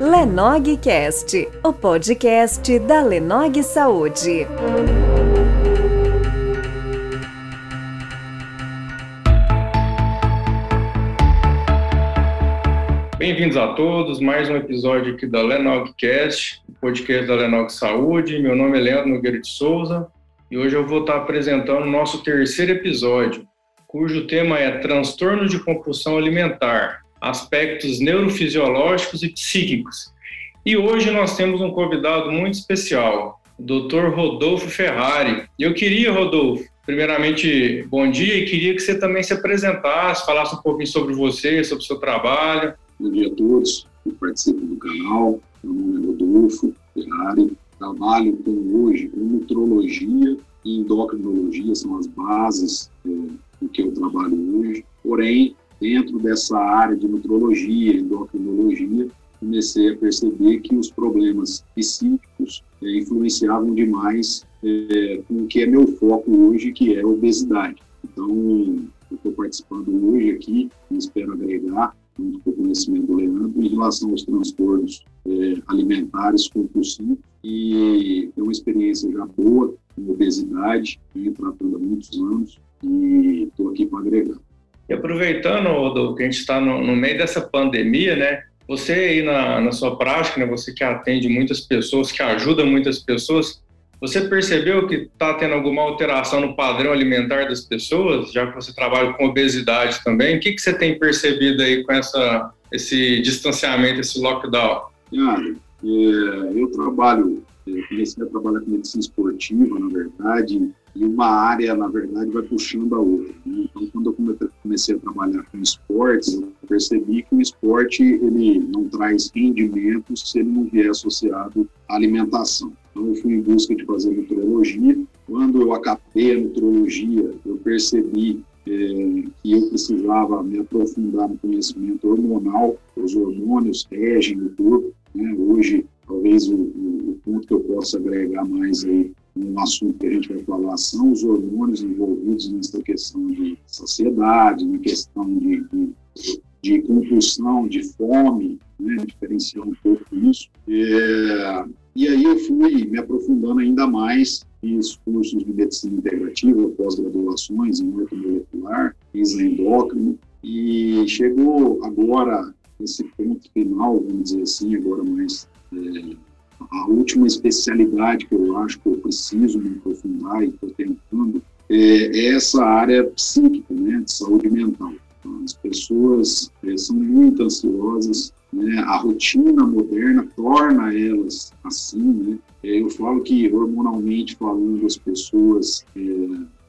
Lenogcast, o podcast da Lenog Saúde. Bem-vindos a todos, mais um episódio aqui da Lenogcast, o podcast da Lenog Saúde. Meu nome é Leandro Nogueira de Souza e hoje eu vou estar apresentando o nosso terceiro episódio, cujo tema é transtorno de compulsão alimentar, aspectos neurofisiológicos e psíquicos. E hoje nós temos um convidado muito especial, o Dr. Rodolfo Ferrari. Eu queria, Rodolfo, primeiramente, bom dia e queria que você também se apresentasse, falasse um pouquinho sobre você, sobre o seu trabalho. Bom dia a todos que participam do canal. Meu nome é Rodolfo Ferrari. Trabalho com, hoje com nutrologia e endocrinologia, são as bases é, do que eu trabalho hoje. Porém, dentro dessa área de nutrologia, endocrinologia, comecei a perceber que os problemas psíquicos é, influenciavam demais é, com o que é meu foco hoje, que é a obesidade. Então, eu estou participando hoje aqui espero agregar, junto com o conhecimento do Leandro, em relação aos transtornos é, alimentares compulsivos e é uma experiência já boa com obesidade, venho tratando há muitos anos e estou aqui para agregar. E aproveitando, Rodolfo, que a gente está no, no, meio dessa pandemia, né? Você aí na, na sua prática, né, você que atende muitas pessoas, que ajuda muitas pessoas, você percebeu que está tendo alguma alteração no padrão alimentar das pessoas, já que você trabalha com obesidade também? O que, que você tem percebido aí com essa, esse distanciamento, esse lockdown? Cara, é, eu trabalho, comecei a trabalhar com medicina esportiva, na verdade, e uma área, na verdade, vai puxando a outra. Né? Então, quando eu comecei a trabalhar com esportes, eu percebi que o esporte ele não traz rendimento se ele não vier associado à alimentação. Então, eu fui em busca de fazer nutrologia. Quando eu acabei a nutrologia, eu percebi é, que eu precisava me aprofundar no conhecimento hormonal, os hormônios regem o corpo. Né? Hoje, talvez o, o, ponto que eu possa agregar mais aí um assunto que a gente vai falar são os hormônios envolvidos nessa questão de saciedade, na questão de, de, de compulsão, de fome, né, diferenciar um pouco isso. É, e aí eu fui me aprofundando ainda mais, fiz cursos de medicina integrativa, pós-graduações em ortomolecular, fiz endócrino, e chegou agora esse ponto final, vamos dizer assim, agora mais é, a última especialidade que eu acho que eu preciso me aprofundar e estou tentando é, é, essa área psíquica, né, de saúde mental. Então, as pessoas é, são muito ansiosas, né, a rotina moderna torna elas assim, né. É, eu falo que hormonalmente falando as pessoas, é,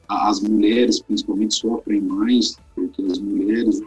as mulheres principalmente sofrem mais, porque as mulheres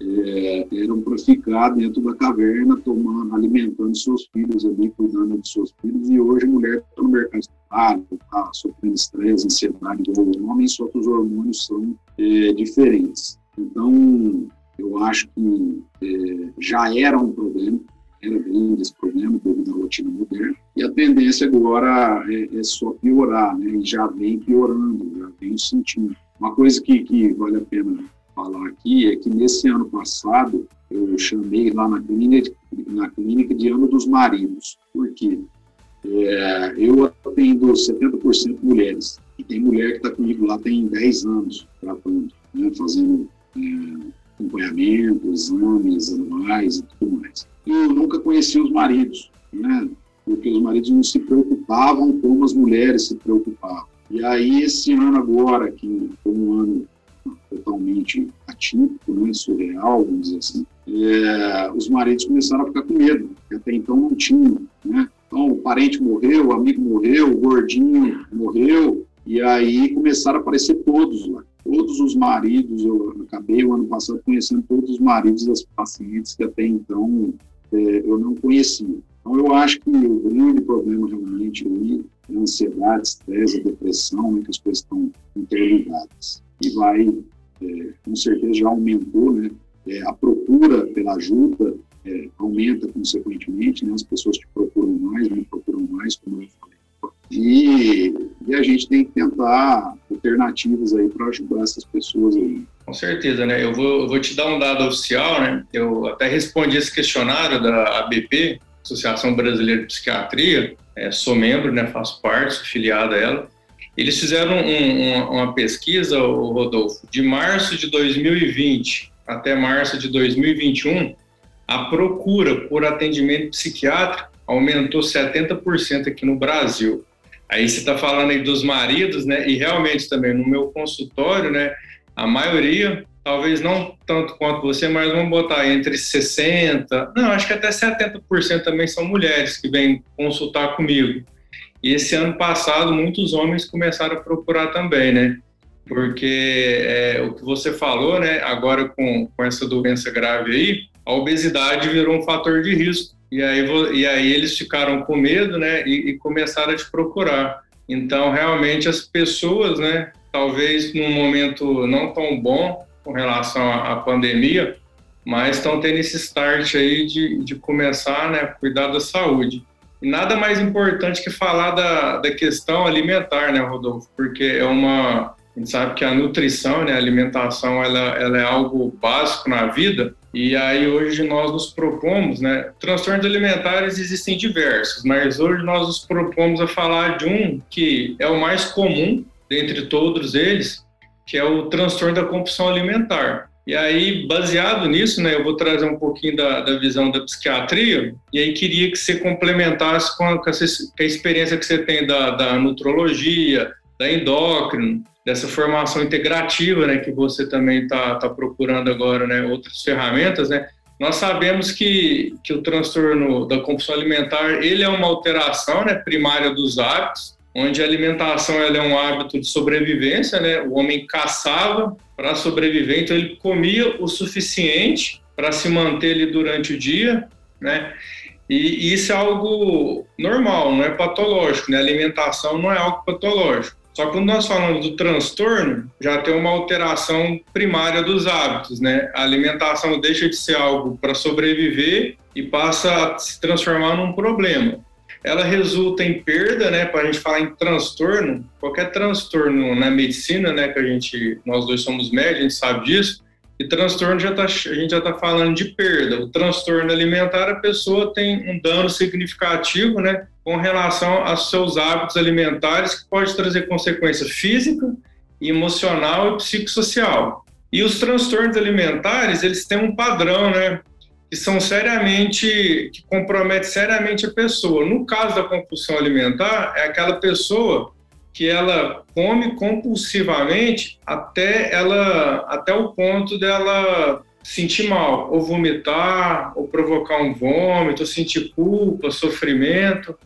é, eram para ficar dentro da caverna, tomando, alimentando seus filhos ali, cuidando de seus filhos, e hoje a mulher está no mercado de trabalho, está sofrendo estresse, ansiedade, igual o homem, só que os hormônios são é, diferentes. Então, eu acho que é, já era um problema, era grande esse problema devido à rotina moderna, e a tendência agora é, é só piorar, né, e já vem piorando, já vem sentindo. Uma coisa que, que vale a pena falar aqui é que nesse ano passado eu chamei lá na clínica, na clínica de ano dos maridos. Por quê? É, eu atendo 70% mulheres. E tem mulher que está comigo lá tem 10 anos tratando, né, fazendo é, acompanhamento, exames anuais e tudo mais. E eu nunca conheci os maridos, né? Porque os maridos não se preocupavam como as mulheres se preocupavam. E aí, esse ano agora, que foi um ano totalmente atípico, né, surreal, vamos dizer assim, é, os maridos começaram a ficar com medo, que até então não tinham, né? Então, o parente morreu, o amigo morreu, o gordinho morreu, e aí começaram a aparecer todos lá. Todos os maridos, eu acabei o ano passado conhecendo todos os maridos das pacientes que até então é, eu não conhecia. Então, eu acho que o grande problema realmente aí é a ansiedade, estresse, depressão, né, que as coisas estão interligadas e vai, é, com certeza, já aumentou, né? É, a procura pela ajuda é, aumenta consequentemente, né? As pessoas te procuram mais, me procuram mais, como eu falei. E, e a gente tem que tentar alternativas aí para ajudar essas pessoas aí. Com certeza, né? Eu vou, eu vou te dar um dado oficial, né? Eu até respondi esse questionário da ABP, Associação Brasileira de Psiquiatria, é, sou membro, né? Faço parte, sou filiado a ela. Eles fizeram um, uma, uma pesquisa, o Rodolfo, de março de 2020 até março de 2021, a procura por atendimento psiquiátrico aumentou 70% aqui no Brasil. Aí você está falando aí dos maridos, né? E realmente também no meu consultório, né? A maioria, talvez não tanto quanto você, mas vamos botar entre 60, não, acho que até 70% também são mulheres que vêm consultar comigo. E esse ano passado, muitos homens começaram a procurar também, né? Porque é, o que você falou, né? Agora com, com essa doença grave aí, a obesidade virou um fator de risco. E aí, e aí eles ficaram com medo, né? E, e começaram a te procurar. Então, realmente, as pessoas, né? Talvez num momento não tão bom com relação à, pandemia, mas estão tendo esse start aí de, de começar né, cuidar da saúde. Nada mais importante que falar da, da questão alimentar, né, Rodolfo? Porque é uma. A gente sabe que a nutrição, né, a alimentação, ela, ela é algo básico na vida. E aí hoje nós nos propomos, né? Transtornos alimentares existem diversos, mas hoje nós nos propomos a falar de um que é o mais comum dentre todos eles, que é o transtorno da compulsão alimentar. E aí, baseado nisso, né, eu vou trazer um pouquinho da, da visão da psiquiatria, e aí queria que você complementasse com a, com a experiência que você tem da, da nutrologia, da endócrino, dessa formação integrativa, né, que você também está tá procurando agora, né, outras ferramentas, né, nós sabemos que, que o transtorno da compulsão alimentar, ele é uma alteração, né, primária dos hábitos, onde a alimentação ela é um hábito de sobrevivência, né? O homem caçava para sobreviver, então ele comia o suficiente para se manter ali durante o dia, né? E, e isso é algo normal, não é patológico, né? Alimentação não é algo patológico. Só que quando nós falamos do transtorno, já tem uma alteração primária dos hábitos, né? A alimentação deixa de ser algo para sobreviver e passa a se transformar num problema ela resulta em perda, né? Para a gente falar em transtorno, qualquer transtorno na medicina, né? Que a gente, nós dois somos médicos, a gente sabe disso. E transtorno já tá, a gente já está falando de perda. O transtorno alimentar, a pessoa tem um dano significativo, né? Com relação aos seus hábitos alimentares, que pode trazer consequência física, emocional e psicossocial. E os transtornos alimentares, eles têm um padrão, né? Que são seriamente, que comprometem seriamente a pessoa. No caso da compulsão alimentar, é aquela pessoa que ela come compulsivamente até ela até o ponto dela sentir mal, ou vomitar, ou provocar um vômito, ou sentir culpa, sofrimento.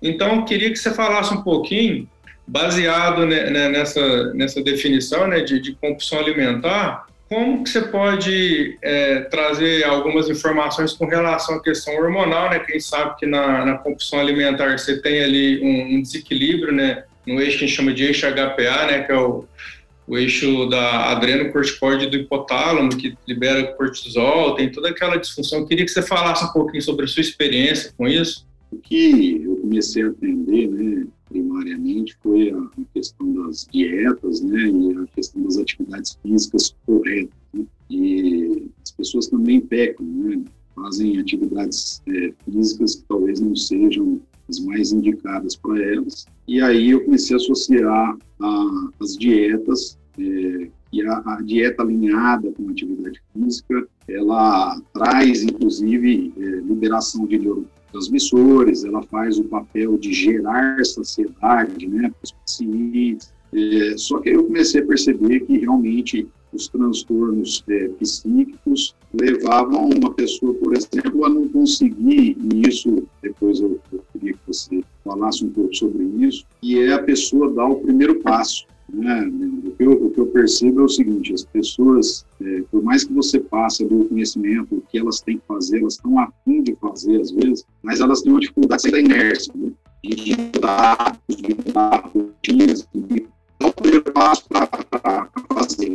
Então, queria que você falasse um pouquinho, baseado nessa, nessa definição né, de, de compulsão alimentar, como que você pode é, trazer algumas informações com relação à questão hormonal, né? Quem sabe que na, na compulsão alimentar você tem ali um, um, desequilíbrio, né? No eixo que a gente chama de eixo HPA, né? Que é o, o eixo da adrenocorticoide do hipotálamo, que libera cortisol, tem toda aquela disfunção. Eu queria que você falasse um pouquinho sobre a sua experiência com isso. O que eu comecei a aprender, né? Primariamente foi a, questão das dietas, né, e a questão das atividades físicas corretas. Né? E as pessoas também pecam, né, fazem atividades é, físicas que talvez não sejam as mais indicadas para elas. E aí eu comecei a associar a, as dietas é, e a, a, dieta alinhada com atividade física, ela traz, inclusive, é, liberação de neurotransmissores, ela faz o papel de gerar saciedade né, para os pacientes. É, só que aí eu comecei a perceber que realmente os transtornos é, psíquicos levavam uma pessoa, por exemplo, a não conseguir, e isso depois eu, eu queria que você falasse um pouco sobre isso, e é a pessoa dar o primeiro passo. Né? O, que eu, o, que eu, percebo é o seguinte: as pessoas, é, por mais que você passe do conhecimento, o que elas têm que fazer, elas estão afim de fazer às vezes, mas elas têm uma dificuldade de da inércia, né? de mudar, de rotinas, de dar o primeiro passo para fazer.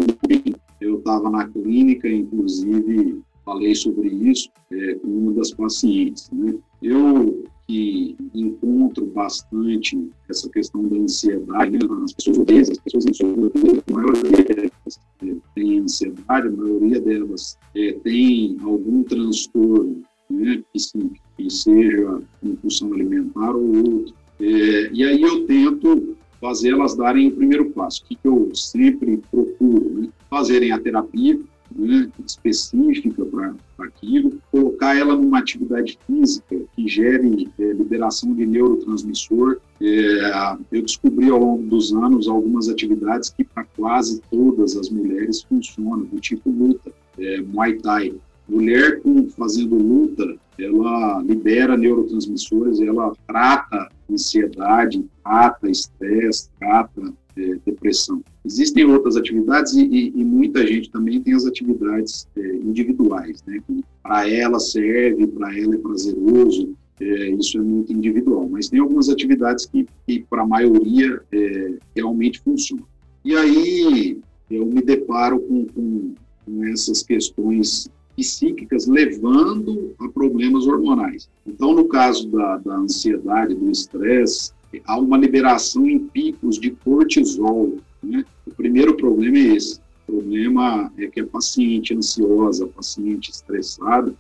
Eu estava na clínica, inclusive falei sobre isso é, com uma das pacientes. Né? Eu que encontro bastante essa questão da ansiedade né, nas pessoas obesas, as pessoas ansiosas, a maioria delas é, tem ansiedade, a maioria delas é, tem algum transtorno né, que, que seja compulsão alimentar ou outro. É, e aí eu tento fazer elas darem o primeiro passo. O que, que eu sempre procuro? Né? Fazerem a terapia, né, específica para aquilo, colocar ela numa atividade física que gere é, liberação de neurotransmissor. É, eu descobri ao longo dos anos algumas atividades que para quase todas as mulheres funcionam, do tipo luta, é, Muay Thai. Mulher com, fazendo luta, ela libera neurotransmissores, ela trata ansiedade, trata estresse, trata é, depressão. Existem outras atividades e, e, e, muita gente também tem as atividades é, individuais, né? Para ela serve, para ela é prazeroso, é, isso é muito individual. Mas tem algumas atividades que, que para a maioria é, realmente funcionam. E aí eu me deparo com, com, com essas questões psíquicas levando a problemas hormonais. Então, no caso da, da ansiedade, do estresse, há uma liberação em picos de cortisol. Né? O primeiro problema é esse. O problema é que a paciente ansiosa, a paciente estressada,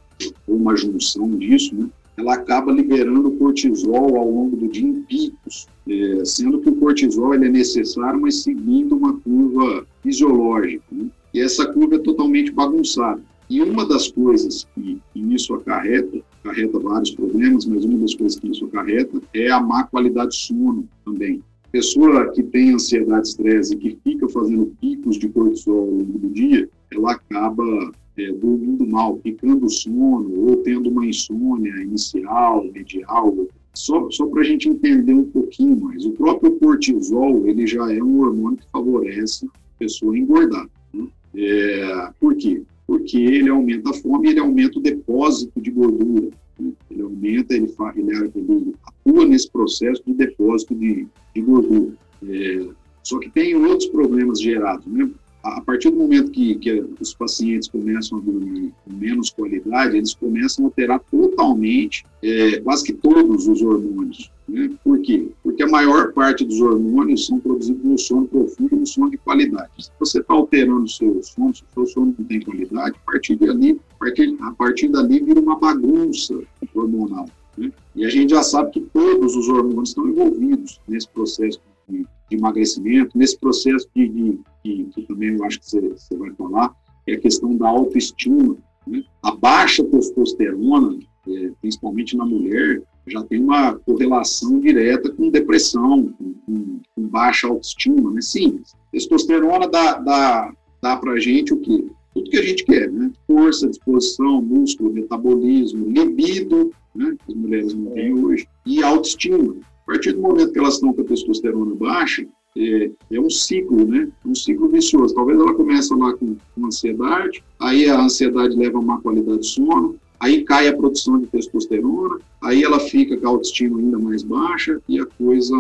ou uma junção disso, né? ela acaba liberando cortisol ao longo do dia em picos, é, sendo que o cortisol ele é necessário, mas seguindo uma curva fisiológica. Né? E essa curva é totalmente bagunçada. E uma das coisas que, isso acarreta, acarreta vários problemas, mas uma das coisas que isso acarreta é a má qualidade de sono também. Pessoa que tem ansiedade, estresse e que fica fazendo picos de cortisol ao longo do dia, ela acaba é, dormindo mal, picando o sono ou tendo uma insônia inicial, medial. Só, só para a gente entender um pouquinho mais, o próprio cortisol ele já é um hormônio que favorece a pessoa engordar. Né? É, por quê? Porque ele aumenta a fome ele aumenta o depósito de gordura. Né? Ele aumenta, ele, ele, ele, atua nesse processo de depósito de, de gordura. É, só que tem outros problemas gerados, né? A partir do momento que, que os pacientes começam a dormir com menos qualidade, eles começam a alterar totalmente, é, quase que todos os hormônios. Né? Por quê? Porque a maior parte dos hormônios são produzidos no sono profundo e no sono de qualidade. Se você está alterando o seu sono, se o seu sono não tem qualidade, a partir dali, a partir, a partir dali vira uma bagunça hormonal. Né? E a gente já sabe que todos os hormônios estão envolvidos nesse processo de, de emagrecimento, nesse processo de, de, de, que também eu acho que você, você vai falar, é a questão da autoestima. Né? A baixa testosterona, é, principalmente na mulher, já tem uma correlação direta com depressão, com, com, com baixa autoestima, né? Sim, testosterona dá, dá, dá para a gente o quê? Tudo que a gente quer, né? Força, disposição, músculo, metabolismo, libido, né? Que as mulheres não têm hoje, e autoestima. A partir do momento que elas estão com a testosterona baixa, é, é, um ciclo, né? Um ciclo vicioso. Talvez ela comece lá com, com ansiedade, aí a ansiedade leva a má qualidade de sono, aí cai a produção de testosterona, aí ela fica com a autoestima ainda mais baixa e a coisa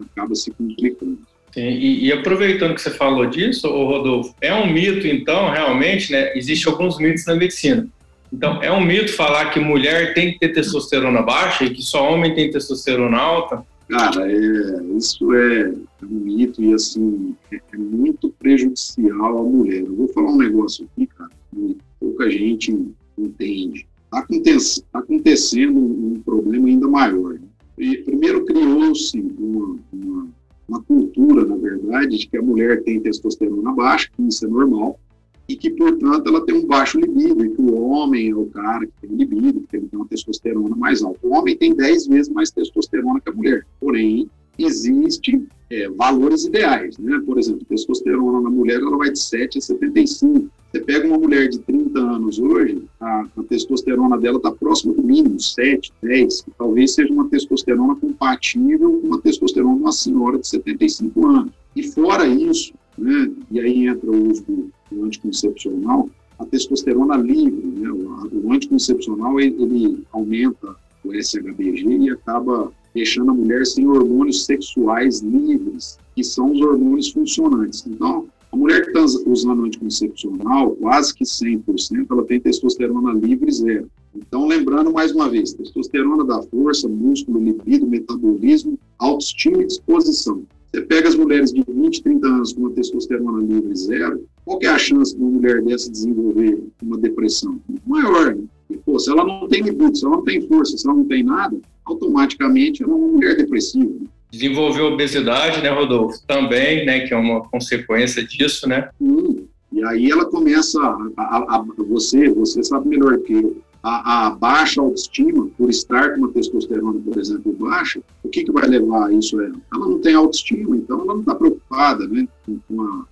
acaba se complicando. Sim, e, e, aproveitando que você falou disso, Rodolfo, é um mito, então, realmente, né? Existem alguns mitos na medicina. Então, é um mito falar que mulher tem que ter testosterona baixa e que só homem tem testosterona alta? Cara, é, isso é um mito e, assim, é, é muito prejudicial à mulher. Eu vou falar um negócio aqui, cara, que pouca gente entende. Está acontecendo, tá acontecendo um problema ainda maior. Né? E, primeiro, criou-se uma, uma, uma cultura, na verdade, de que a mulher tem testosterona baixa, que isso é normal, e que, portanto, ela tem um baixo libido, e que o homem é o cara que tem libido, que ele tem uma testosterona mais alta. O homem tem 10 vezes mais testosterona que a mulher, porém, existem é, valores ideais, né? Por exemplo, testosterona na mulher, ela vai de 7 a 75. Você pega uma mulher de 30 anos hoje, a, a testosterona dela está próxima do mínimo, 7, 10, que talvez seja uma testosterona compatível com uma testosterona de uma senhora de 75 anos. E fora isso, né, e aí entra o uso do, do anticoncepcional, a testosterona livre, né, o, anticoncepcional ele, ele aumenta o SHBG e acaba deixando a mulher sem hormônios sexuais livres, que são os hormônios funcionantes. Então, a mulher que está usando anticoncepcional, quase que 100%, ela tem testosterona livre zero. Então, lembrando mais uma vez, testosterona dá força, músculo, libido, metabolismo, autoestima e disposição. Você pega as mulheres de 20, 30 anos com uma testosterona livre zero, qual é a chance de uma mulher dessa desenvolver uma depressão? Maior, né? E, pô, se ela não tem libido, se ela não tem força, se ela não tem nada, automaticamente ela é uma mulher depressiva. Desenvolveu obesidade, né, Rodolfo? Também, né, que é uma consequência disso, né? Hum, e aí ela começa a, a, a, você, você sabe melhor que eu, a, baixa autoestima, por estar com uma testosterona, por exemplo, baixa, o que, que vai levar a isso? Ela? ela não tem autoestima, então ela não está preocupada né, com, a,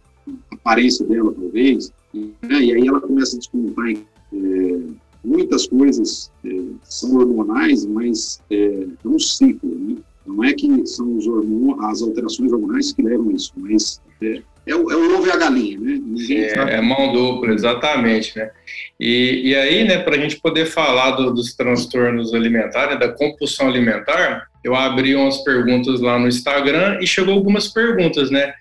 aparência dela, talvez, né, e aí ela começa a descontar é, muitas coisas é, são hormonais, mas é, é um ciclo, né? Não é que são os hormônios, as alterações hormonais que levam isso, mas é, é o, é o ovo e a galinha, né? É, é, mão dupla, exatamente, né? E, e aí, né, para a gente poder falar do, dos transtornos alimentares, da compulsão alimentar, eu abri umas perguntas lá no Instagram e chegou algumas perguntas, né?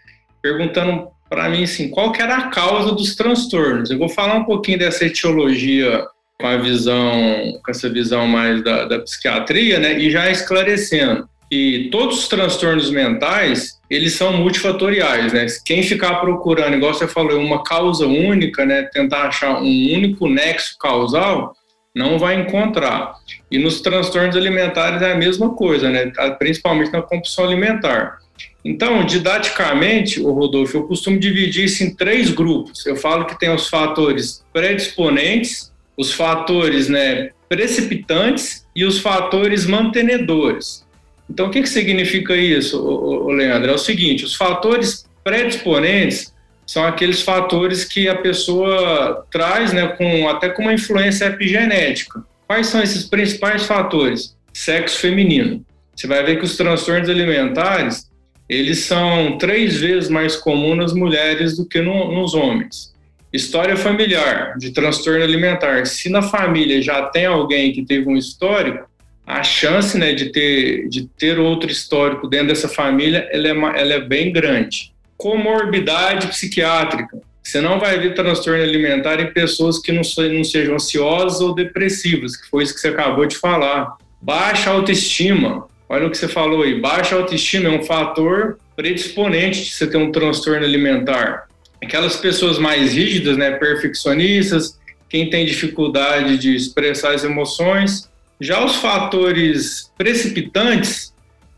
Perguntando para mim, assim, qual que era a causa dos transtornos? Eu vou falar um pouquinho dessa etiologia com a visão, com essa visão mais da, da psiquiatria, né? E já esclarecendo que todos os transtornos mentais, eles são multifatoriais, né? Quem ficar procurando, igual você falou, uma causa única, né? Tentar achar um único nexo causal, não vai encontrar. E nos transtornos alimentares é a mesma coisa, né? Principalmente na compulsão alimentar. Então, didaticamente, o Rodolfo, eu costumo dividir isso em três grupos. Eu falo que tem os fatores predisponentes, os fatores né, precipitantes e os fatores mantenedores. Então, o que, que significa isso, Leandro? É o seguinte: os fatores predisponentes são aqueles fatores que a pessoa traz, né, com, até com uma influência epigenética. Quais são esses principais fatores? Sexo feminino. Você vai ver que os transtornos alimentares eles são três vezes mais comuns nas mulheres do que no, nos homens. História familiar de transtorno alimentar. Se na família já tem alguém que teve um histórico, a chance né, de, ter, de ter outro histórico dentro dessa família ela é, ela é bem grande. Comorbidade psiquiátrica. Você não vai ver transtorno alimentar em pessoas que não, não sejam ansiosas ou depressivas, que foi isso que você acabou de falar. Baixa autoestima. Olha o que você falou aí. Baixa autoestima é um fator predisponente de você ter um transtorno alimentar. Aquelas pessoas mais rígidas, né, perfeccionistas, quem tem dificuldade de expressar as emoções, já os fatores precipitantes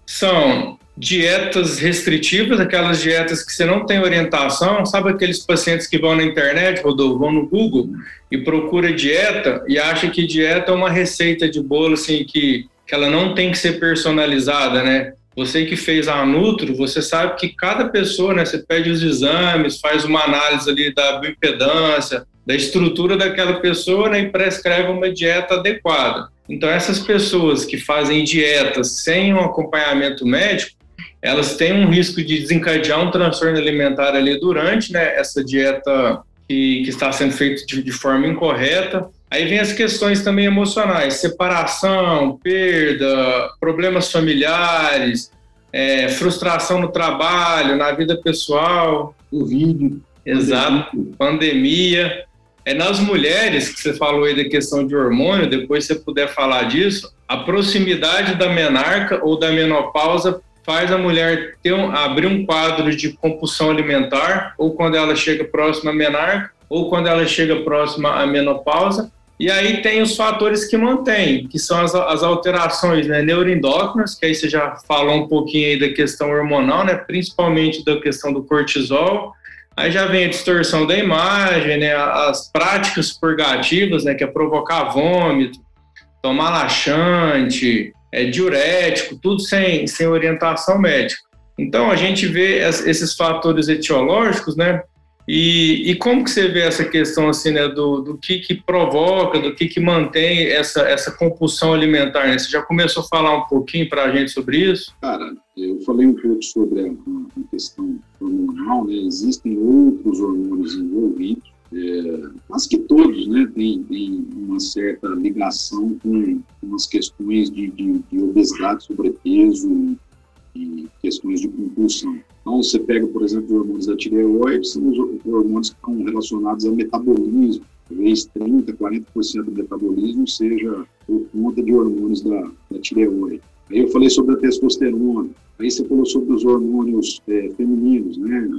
são dietas restritivas, aquelas dietas que você não tem orientação, sabe aqueles pacientes que vão na internet, Rodolfo, vão no Google e procura dieta e acha que dieta é uma receita de bolo assim que, que ela não tem que ser personalizada, né? Você que fez a Nutro, você sabe que cada pessoa, né, você pede os exames, faz uma análise ali da bioimpedância, da estrutura daquela pessoa né, e prescreve uma dieta adequada. Então, essas pessoas que fazem dietas sem um acompanhamento médico, elas têm um risco de desencadear um transtorno alimentar ali durante né, essa dieta que, que está sendo feita de, de forma incorreta. Aí vem as questões também emocionais, separação, perda, problemas familiares, é, frustração no trabalho, na vida pessoal. Covid. Exato, pandemia. É nas mulheres que você falou aí da questão de hormônio, depois você puder falar disso, a proximidade da menarca ou da menopausa faz a mulher ter um, abrir um quadro de compulsão alimentar, ou quando ela chega próxima à menarca, ou quando ela chega próxima à menopausa. E aí tem os fatores que mantêm, que são as, as alterações né, neuroendócrinas, que aí você já falou um pouquinho aí da questão hormonal, né, principalmente da questão do cortisol, Aí já vem a distorção da imagem, né, as práticas purgativas, né, que é provocar vômito, tomar laxante, é, diurético, tudo sem, sem orientação médica. Então a gente vê esses fatores etiológicos, né, e, e, como que você vê essa questão assim, né, do, do que, que provoca, do que, que mantém essa, essa compulsão alimentar? Né? Você já começou a falar um pouquinho para a gente sobre isso? Cara, eu falei um pouco sobre a, a questão hormonal, né? Existem outros hormônios envolvidos, é, mas que todos, né, têm, têm uma certa ligação com umas questões de, de, de obesidade, sobrepeso e questões de compulsão. Então, você pega, por exemplo, os hormônios da tireoide, são os hormônios que estão relacionados ao metabolismo. talvez 30%, 40% do metabolismo seja por conta de hormônios da, da tireoide. Aí eu falei sobre a testosterona, aí você falou sobre os hormônios é, femininos, né?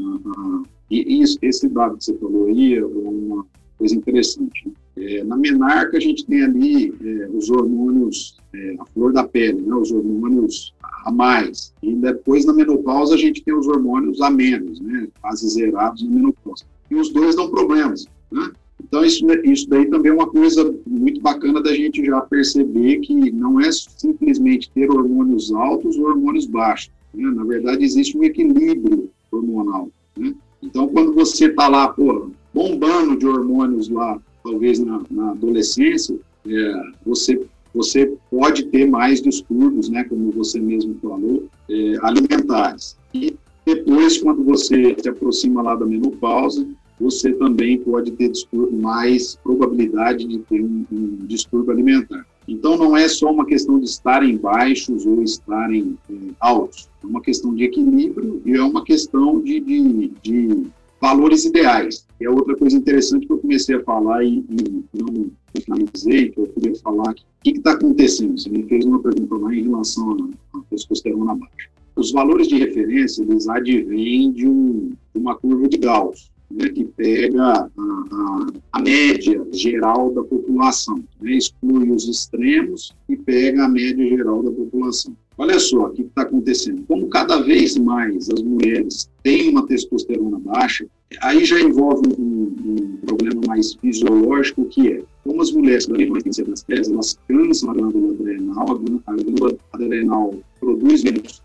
e isso, esse dado que você falou aí é uma coisa interessante. É, na menarca a gente tem ali é, os hormônios, é, a flor da pele, né? os hormônios a mais. E depois na menopausa a gente tem os hormônios a menos, né? quase zerados na menopausa. E os dois dão problemas, né? Então, isso, isso daí também é uma coisa muito bacana da gente já perceber que não é simplesmente ter hormônios altos ou hormônios baixos. Né? Na verdade, existe um equilíbrio hormonal. Né? Então, quando você está lá, pô, bombando de hormônios lá, talvez na, na adolescência, é, você, você pode ter mais distúrbios, né, como você mesmo falou, é, alimentares. E depois, quando você se aproxima lá da menopausa, você também pode ter mais probabilidade de ter um, um, distúrbio alimentar. Então, não é só uma questão de estarem baixos ou estarem é, altos, é uma questão de equilíbrio e é uma questão de, de, de valores ideais. E é outra coisa interessante que eu comecei a falar e, e não finalizei, que eu queria falar, o que está acontecendo? Você me fez uma pergunta lá em relação à testosterona baixa. Os valores de referência, eles advêm de, um, de uma curva de Gauss né, que pega a, a, a, média geral da população, né, exclui os extremos e pega a média geral da população. Olha só o que está acontecendo. Como cada vez mais as mulheres têm uma testosterona baixa, aí já envolve um, um problema mais fisiológico, que é como as mulheres da têm das peles, elas cansam a glândula adrenal, a glândula adrenal produz menos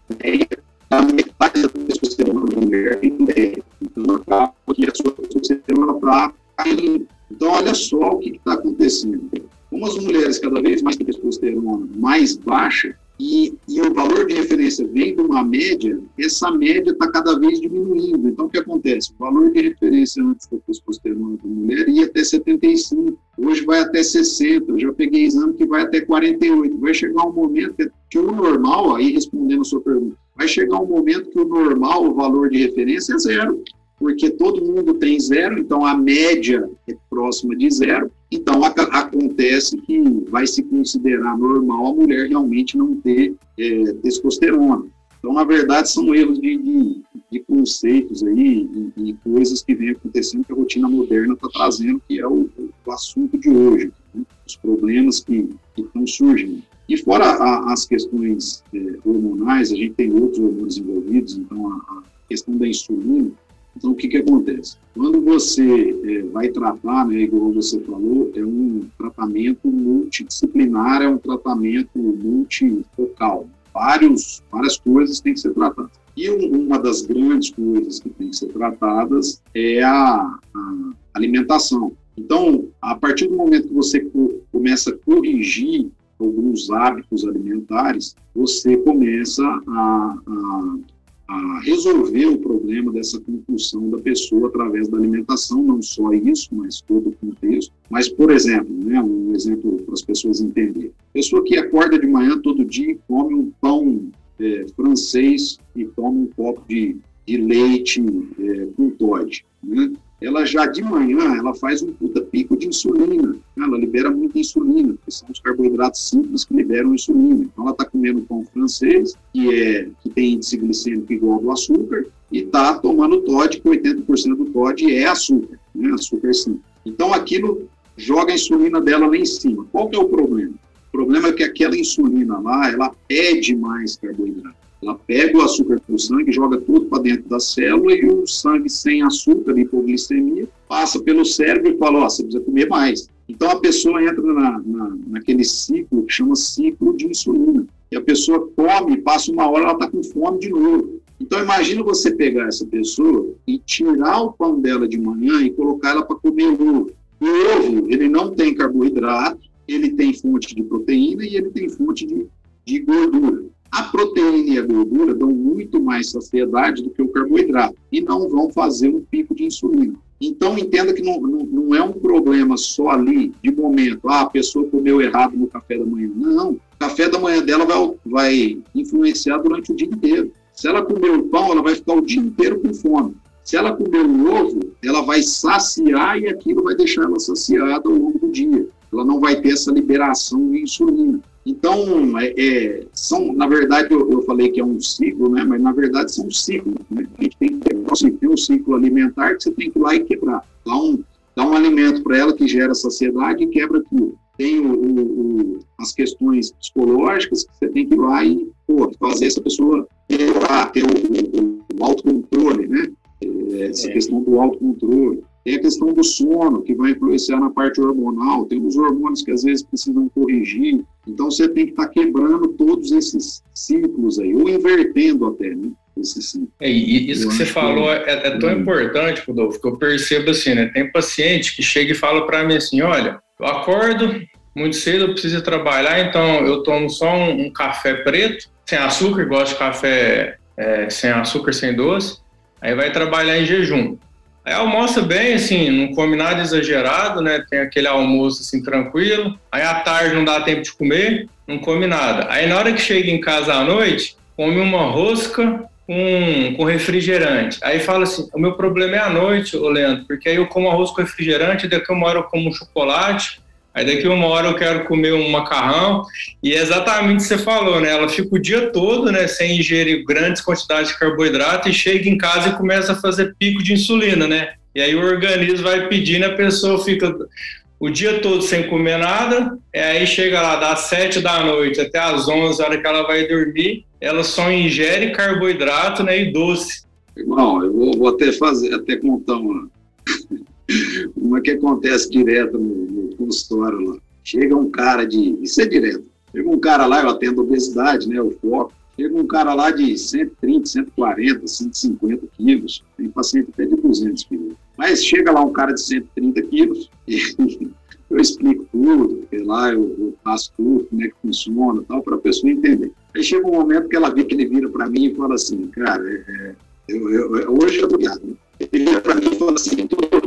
a metade da testosterona da mulher ideia. Então, acaba que a sua testosterona está caindo. Então, olha só o que está acontecendo. Como as mulheres cada vez mais têm testosterona mais baixa, e, e, o valor de referência vem de uma média, essa média está cada vez diminuindo. Então, o que acontece? O valor de referência antes da testosterona da mulher ia até 75, hoje vai até 60. Eu já peguei exame que vai até 48. Vai chegar um momento que o normal, aí respondendo a sua pergunta, vai chegar um momento que o normal, o valor de referência é zero, porque todo mundo tem zero, então a média é próxima de zero. Então a, acontece que vai se considerar normal a mulher realmente não ter é, testosterona. Então, na verdade, são erros de, de, de conceitos aí e, coisas que vêm acontecendo que a rotina moderna está trazendo, que é o, o assunto de hoje, né? os problemas que, que estão surgindo. E fora a, as questões é, hormonais, a gente tem outros hormônios envolvidos, então a, a questão da insulina. Então, o que, que acontece? Quando você é, vai tratar, né, igual você falou, é um tratamento multidisciplinar, é um tratamento multifocal. Vários, várias coisas têm que ser tratadas. E uma das grandes coisas que tem que ser tratadas é a, a alimentação. Então, a partir do momento que você começa a corrigir alguns hábitos alimentares, você começa a, a, a, resolver o problema dessa compulsão da pessoa através da alimentação, não só isso, mas todo o contexto. Mas, por exemplo, né, um exemplo para as pessoas entenderem. Pessoa que acorda de manhã todo dia e come um pão é, francês e toma um copo de, de leite é, com Todd, né? Ela já de manhã ela faz um puta pico de insulina. Ela libera muita insulina, que são os carboidratos simples que liberam insulina. Então ela está comendo pão francês, que é que tem índice glicêmico igual ao do açúcar, e está tomando Todd, que 80% do Todd é açúcar, né? açúcar simples. Então aquilo joga a insulina dela lá em cima. Qual que é o problema? O problema é que aquela insulina lá, ela pede mais carboidrato. Ela pega o açúcar do sangue, joga tudo para dentro da célula e o sangue sem açúcar, hipoglicemia, passa pelo cérebro e fala: Ó, oh, você precisa comer mais. Então a pessoa entra na, na, naquele ciclo que chama ciclo de insulina. E a pessoa come, passa uma hora, ela está com fome de novo. Então imagina você pegar essa pessoa e tirar o pão dela de manhã e colocar ela para comer ovo. O ovo, ele não tem carboidrato, ele tem fonte de proteína e ele tem fonte de, de gordura. A proteína e a gordura dão muito mais saciedade do que o carboidrato e não vão fazer um pico de insulina. Então, entenda que não, não, não, é um problema só ali, de momento, ah, a pessoa comeu errado no café da manhã. Não, o café da manhã dela vai, vai influenciar durante o dia inteiro. Se ela comer o pão, ela vai ficar o dia inteiro com fome. Se ela comer um ovo, ela vai saciar e aquilo vai deixar ela saciada ao longo do dia. Ela não vai ter essa liberação de insulina. Então, é, é, são, na verdade, eu, eu, falei que é um ciclo, né? mas na verdade são ciclos. Né? A gente tem que ter, assim, tem um ciclo alimentar que você tem que ir lá e quebrar. Dá um, dá um alimento para ela que gera saciedade e quebra tudo. Tem o, o, o, as questões psicológicas que você tem que ir lá e pô, fazer essa pessoa melhorar, ter o, o autocontrole, né? É, essa é. questão do autocontrole. Tem a questão do sono, que vai influenciar na parte hormonal. Tem os hormônios que às vezes precisam corrigir. Então você tem que estar tá quebrando todos esses ciclos aí, ou invertendo até, né? É, e isso eu que você falou que... É, é, tão hum. importante, Rodolfo, que eu percebo assim, né? Tem paciente que chega e fala para mim assim: olha, eu acordo muito cedo, eu preciso trabalhar, então eu tomo só um, um café preto, sem açúcar, gosto de café é, sem açúcar, sem doce, aí vai trabalhar em jejum. Aí almoça bem, assim, não come nada exagerado, né? Tem aquele almoço assim tranquilo. Aí à tarde não dá tempo de comer, não come nada. Aí na hora que chega em casa à noite, come uma rosca com, com refrigerante. Aí fala assim: o meu problema é à noite, ô Leandro, porque aí eu como arroz com refrigerante, daqui uma hora eu como um chocolate, aí daqui uma hora eu quero comer um macarrão. E é exatamente o que você falou, né? Ela fica o dia todo, né, sem ingerir grandes quantidades de carboidrato e chega em casa e começa a fazer pico de insulina, né? E aí o organismo vai pedindo, a pessoa fica o dia todo sem comer nada, e aí chega lá das sete da noite até as onze, hora que ela vai dormir, ela só ingere carboidrato né, e doce. Irmão, eu vou, vou até fazer, até contar uma, uma que acontece direto no, no consultório lá. Chega um cara de. Isso é direto. Chega um cara lá, eu atendo obesidade, né? O foco. Chega um cara lá de 130, 140, 150 quilos. Tem paciente até de 200 quilos. Mas chega lá um cara de 130 quilos e eu explico tudo, lá eu, eu faço tudo, como é que funciona tal, para a pessoa entender. Aí chega um momento que ela vê que ele vira para mim e fala assim, cara, é, é eu, eu, hoje eu tô ligado. Né? Ele vira para mim e fala assim, mas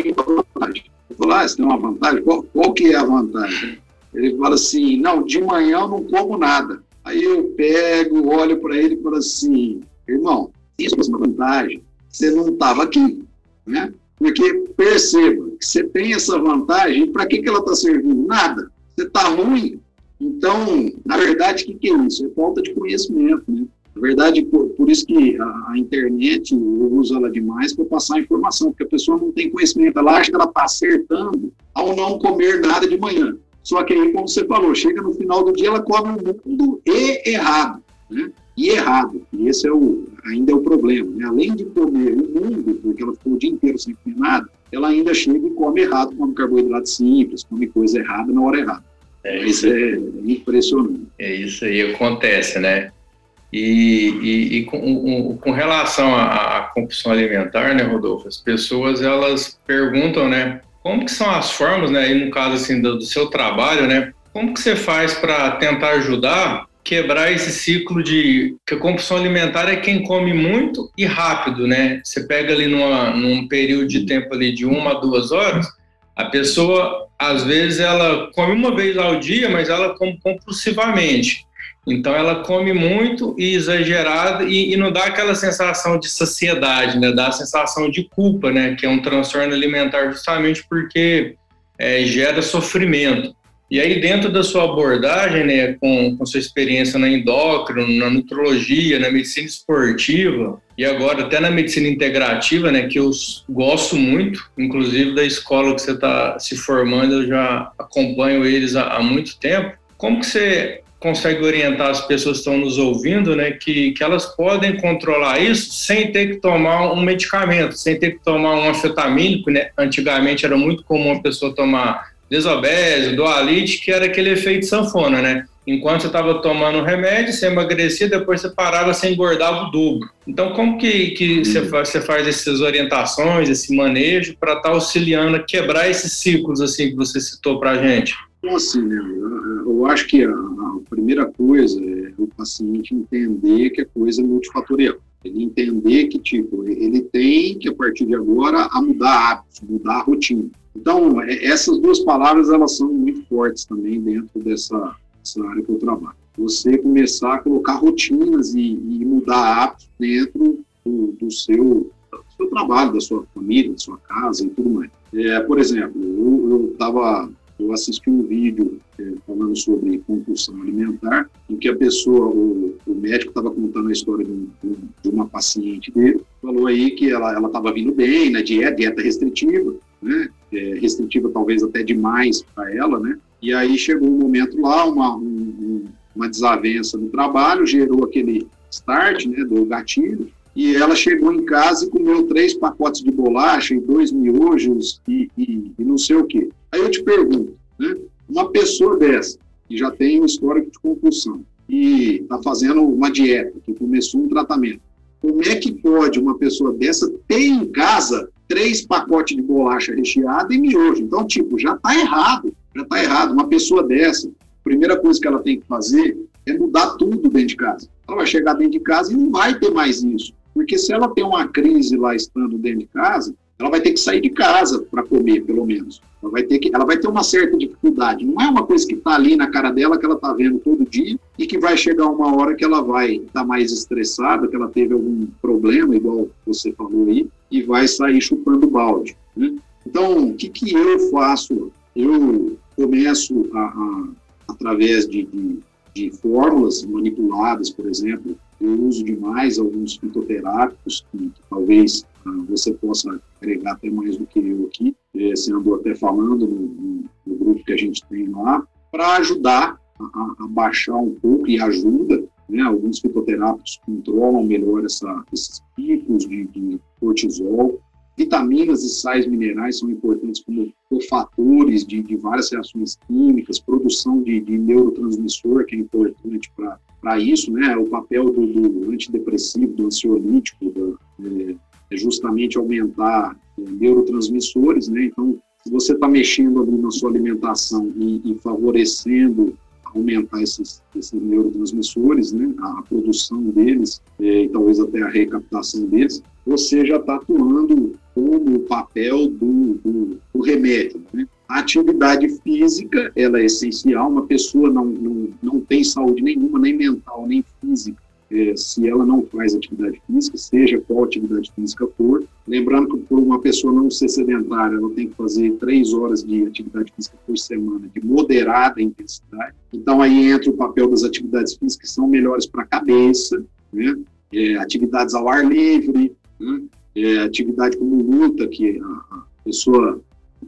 tem vantagem. Eu falo, ah, você tem uma vantagem? Qual, qual que é a vantagem? Ele fala assim, não, de manhã eu não como nada. Aí eu pego, olho para ele e falo assim, irmão, isso é uma vantagem. Você não estava aqui né? Porque perceba que você tem essa vantagem, para que, que ela está servindo? Nada. Você está ruim. Então, na verdade, o que, que é isso? É falta de conhecimento, né? Na verdade, por, por isso que a, a, internet, eu uso ela demais para passar informação, porque a pessoa não tem conhecimento, ela acha que ela está acertando ao não comer nada de manhã. Só que aí, como você falou, chega no final do dia, ela come o mundo e errado, né? E errado. E esse é o, ainda é o problema. Né? Além de comer o mundo, porque ela ficou o dia inteiro sem comer nada, ela ainda chega e come errado, come carboidrato simples, come coisa errada na hora errada. É isso é impressionante. É isso aí, acontece, né? E, e, e com, com, relação à, à compulsão alimentar, né, Rodolfo, as pessoas elas perguntam, né, como que são as formas, né, e no caso assim do, do seu trabalho, né, como que você faz para tentar ajudar quebrar esse ciclo de que a compulsão alimentar é quem come muito e rápido, né? Você pega ali numa, num período de tempo ali de uma a duas horas, a pessoa às vezes ela come uma vez ao dia, mas ela come compulsivamente. Então ela come muito e exagerado e, e, não dá aquela sensação de saciedade, né? Dá a sensação de culpa, né? Que é um transtorno alimentar justamente porque é, gera sofrimento. E aí, dentro da sua abordagem, né, com, com sua experiência na endócrino, na nutrologia, na medicina esportiva e agora até na medicina integrativa, né, que eu gosto muito, inclusive da escola que você está se formando, eu já acompanho eles há, há muito tempo. Como que você consegue orientar as pessoas que estão nos ouvindo, né, que, que elas podem controlar isso sem ter que tomar um medicamento, sem ter que tomar um anfetamínico, né? Antigamente era muito comum a pessoa tomar desobese, dualite, que era aquele efeito sanfona, né? Enquanto você estava tomando remédio, você emagrecia, depois você parava, você engordava o dobro. Então, como que, que você, faz, você faz essas orientações, esse manejo, para estar tá auxiliando a quebrar esses ciclos, assim, que você citou para a gente? Assim, né, eu acho que a, a, primeira coisa é o paciente entender que a coisa é multifatorial. Ele entender que, tipo, ele tem que, a partir de agora, a mudar hábitos, mudar a rotina. Então, é, essas duas palavras, elas são muito fortes também dentro dessa, dessa área que eu trabalho. Você começar a colocar rotinas e, e mudar hábitos dentro do, do seu, seu trabalho, da sua família, da sua casa e tudo mais. É, por exemplo, eu estava eu assisti um vídeo é, falando sobre compulsão alimentar, em que a pessoa, o, o médico estava contando a história de, um, de, uma paciente dele, falou aí que ela estava vindo bem na dieta, dieta restritiva, né, é, restritiva talvez até demais para ela, né, e aí chegou um momento lá, uma, um, uma desavença no trabalho, gerou aquele start, né, do gatilho, e ela chegou em casa e comeu três pacotes de bolacha e dois miojos e, e, e não sei o quê. Aí eu te pergunto, né, uma pessoa dessa, que já tem um histórico de compulsão e está fazendo uma dieta, que começou um tratamento, como é que pode uma pessoa dessa ter em casa três pacotes de bolacha recheada e miojo? Então, tipo, já está errado, já está errado. Uma pessoa dessa, a primeira coisa que ela tem que fazer é mudar tudo dentro de casa. Ela vai chegar dentro de casa e não vai ter mais isso. Porque se ela tem uma crise lá estando dentro de casa, ela vai ter que sair de casa para comer, pelo menos. Ela vai, ter que, ela vai ter uma certa dificuldade. Não é uma coisa que está ali na cara dela, que ela está vendo todo dia, e que vai chegar uma hora que ela vai estar tá mais estressada, que ela teve algum problema, igual você falou aí, e vai sair chupando balde. Né? Então, o que, que eu faço? Eu começo a, a através de, de, de fórmulas manipuladas, por exemplo, eu uso demais alguns fitoterápicos que, que talvez você possa agregar até mais do que eu aqui, você andou até falando no, no, grupo que a gente tem lá, para ajudar a, a, baixar um pouco e ajuda, né, alguns fitoterápicos controlam melhor essa, esses picos de, de cortisol, Vitaminas e sais minerais são importantes como cofatores de, de várias reações químicas, produção de, de neurotransmissor, que é importante para isso, né? O papel do, do antidepressivo, do ansiolítico, do, é, é justamente aumentar é, neurotransmissores, né? Então, se você está mexendo ali na sua alimentação e, e favorecendo aumentar esses, esses neurotransmissores, né, a, produção deles é, e talvez até a recaptação deles, você já está atuando como o papel do, do, do remédio. Né? A atividade física ela é essencial, uma pessoa não, não, não tem saúde nenhuma, nem mental, nem física, é, se ela não faz atividade física, seja qual atividade física for. Lembrando que por uma pessoa não ser sedentária, ela tem que fazer três horas de atividade física por semana, de moderada intensidade. Então aí entra o papel das atividades físicas que são melhores para a cabeça, né? É, atividades ao ar livre, né? é, atividade como luta, que a, pessoa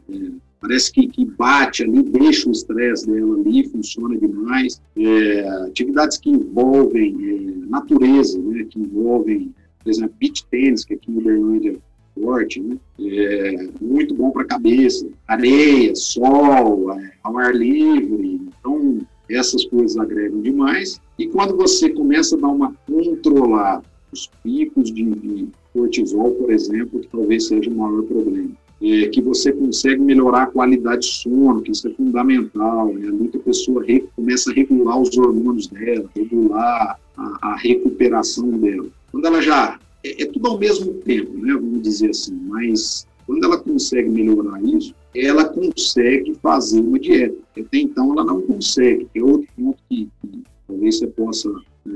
é, parece que, que, bate ali, deixa o estresse dela ali, funciona demais. É, atividades que envolvem é, natureza, né, que envolvem, por exemplo, beach tênis, que aqui em Uberlândia é forte, né, é muito bom para a cabeça. Areia, sol, é, ao ar livre. Então, essas coisas agregam demais. E quando você começa a dar uma controlada, os picos de, de cortisol, por exemplo, que talvez seja o maior problema. É, que você consegue melhorar a qualidade de sono, que isso é fundamental. Né? Muita pessoa começa a regular os hormônios dela, regular a, a recuperação dela. Quando ela já. É, é, tudo ao mesmo tempo, né? vamos dizer assim, mas quando ela consegue melhorar isso, ela consegue fazer uma dieta. Até então, ela não consegue. É outro ponto que, que talvez você possa é,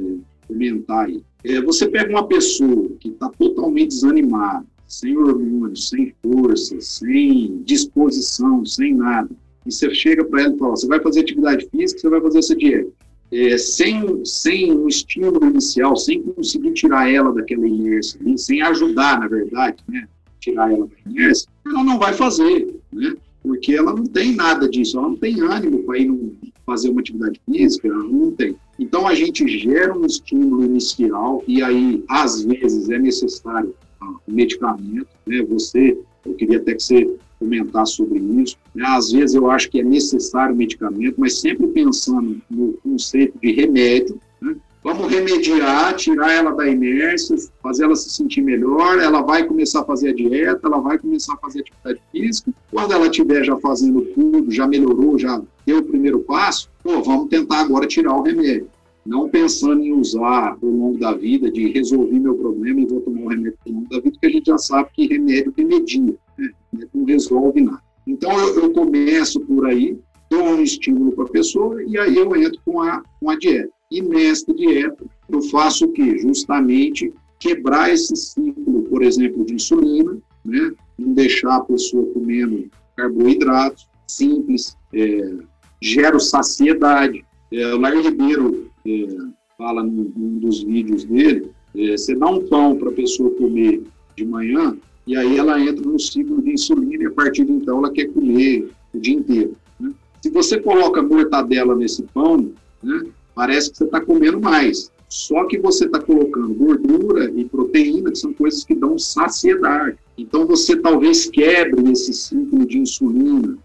comentar aí. É, você pega uma pessoa que está totalmente desanimada, sem hormônios, sem força, sem disposição, sem nada, e você chega para ela e fala: você vai fazer atividade física, você vai fazer essa dieta. É, sem, sem um estímulo inicial, sem conseguir tirar ela daquela inércia, sem ajudar, na verdade, né, tirar ela da inércia, ela não vai fazer, né, porque ela não tem nada disso, ela não tem ânimo para ir fazer uma atividade física, ela não tem. Então a gente gera um estímulo inicial e aí às vezes é necessário medicamento, né? Você, eu queria até que você comentasse sobre isso. Né? Às vezes eu acho que é necessário medicamento, mas sempre pensando no conceito de remédio. Né? Vamos remediar, tirar ela da inércia, fazer ela se sentir melhor. Ela vai começar a fazer a dieta, ela vai começar a fazer atividade física. Quando ela estiver já fazendo tudo, já melhorou, já deu o primeiro passo, pô, vamos tentar agora tirar o remédio. Não pensando em usar ao longo da vida, de resolver meu problema e vou tomar um remédio ao longo da vida, porque a gente já sabe que remédio remedia, né? não resolve nada. Então eu, eu começo por aí, dou um estímulo para a pessoa e aí eu entro com a, com a dieta. E nesta dieta eu faço o quê? Justamente quebrar esse ciclo, por exemplo, de insulina, né? não deixar a pessoa comendo carboidratos simples, é, gera saciedade. É, o Larry Ribeiro é, fala num, num, dos vídeos dele, é, você dá um pão para a pessoa comer de manhã, e aí ela entra no ciclo de insulina e a partir de então ela quer comer o dia inteiro. Né? Se você coloca mortadela nesse pão, né, parece que você está comendo mais. Só que você está colocando gordura e proteína, que são coisas que dão saciedade. Então você talvez quebre esse ciclo de insulina.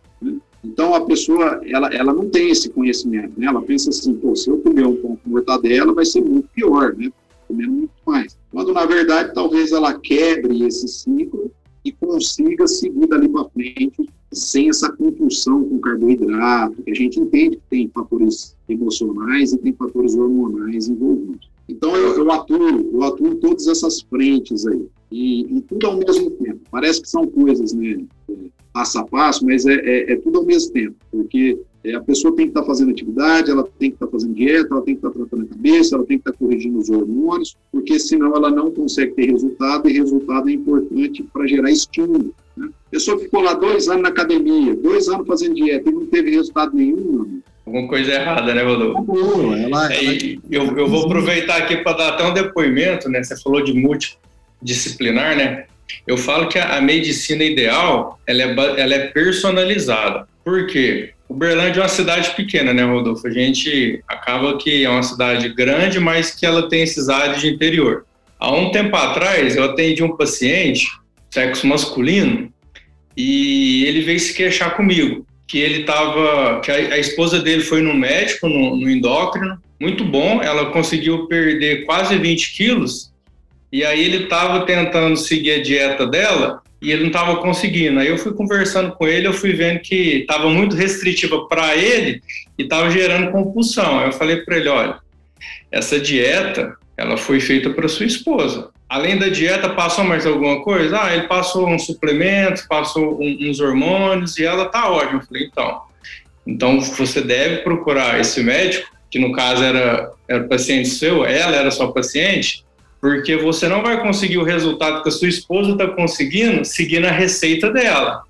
Então a pessoa, ela, ela não tem esse conhecimento, né? Ela pensa assim, pô, se eu comer um pão com mortadela vai ser muito pior, né? Comendo muito mais. Quando na verdade talvez ela quebre esse ciclo e consiga seguir dali para frente sem essa compulsão com carboidrato, que a gente entende que tem fatores emocionais e tem fatores hormonais envolvidos. Então eu, eu atuo, eu atuo em todas essas frentes aí, e, e, tudo ao mesmo tempo. Parece que são coisas, né, passo a passo, mas é, é, é tudo ao mesmo tempo, porque é, a pessoa tem que estar tá fazendo atividade, ela tem que estar tá fazendo dieta, ela tem que estar tá tratando a cabeça, ela tem que estar corrigindo os hormônios, porque senão ela não consegue ter resultado, e resultado é importante para gerar estímulo. Né? A pessoa ficou lá dois anos na academia, dois anos fazendo dieta e não teve resultado nenhum, Alguma coisa errada, né? Ela, ela... Eu, eu vou aproveitar aqui para dar até um depoimento, né? Você falou de multidisciplinar, né? Eu falo que a, a medicina ideal, ela é, ela é personalizada. Por quê? Uberlândia é uma cidade pequena, né, Rodolfo? A gente acaba que é uma cidade grande, mas que ela tem esses áreas de interior. Há um tempo atrás, eu atendi um paciente, sexo masculino, e ele veio se queixar comigo que ele estava, que a, a, esposa dele foi no médico, no, no, endócrino, muito bom, ela conseguiu perder quase 20 quilos, e aí ele estava tentando seguir a dieta dela e ele não estava conseguindo. Aí eu fui conversando com ele, eu fui vendo que estava muito restritiva para ele e estava gerando compulsão. Aí eu falei para ele, olha, essa dieta, ela foi feita para sua esposa além da dieta, passou mais alguma coisa? Ah, ele passou uns suplementos, passou um, uns hormônios e ela tá ótima. Eu falei, então, então você deve procurar esse médico, que no caso era, era paciente seu, ela era sua paciente, porque você não vai conseguir o resultado que a sua esposa está conseguindo seguindo a receita dela.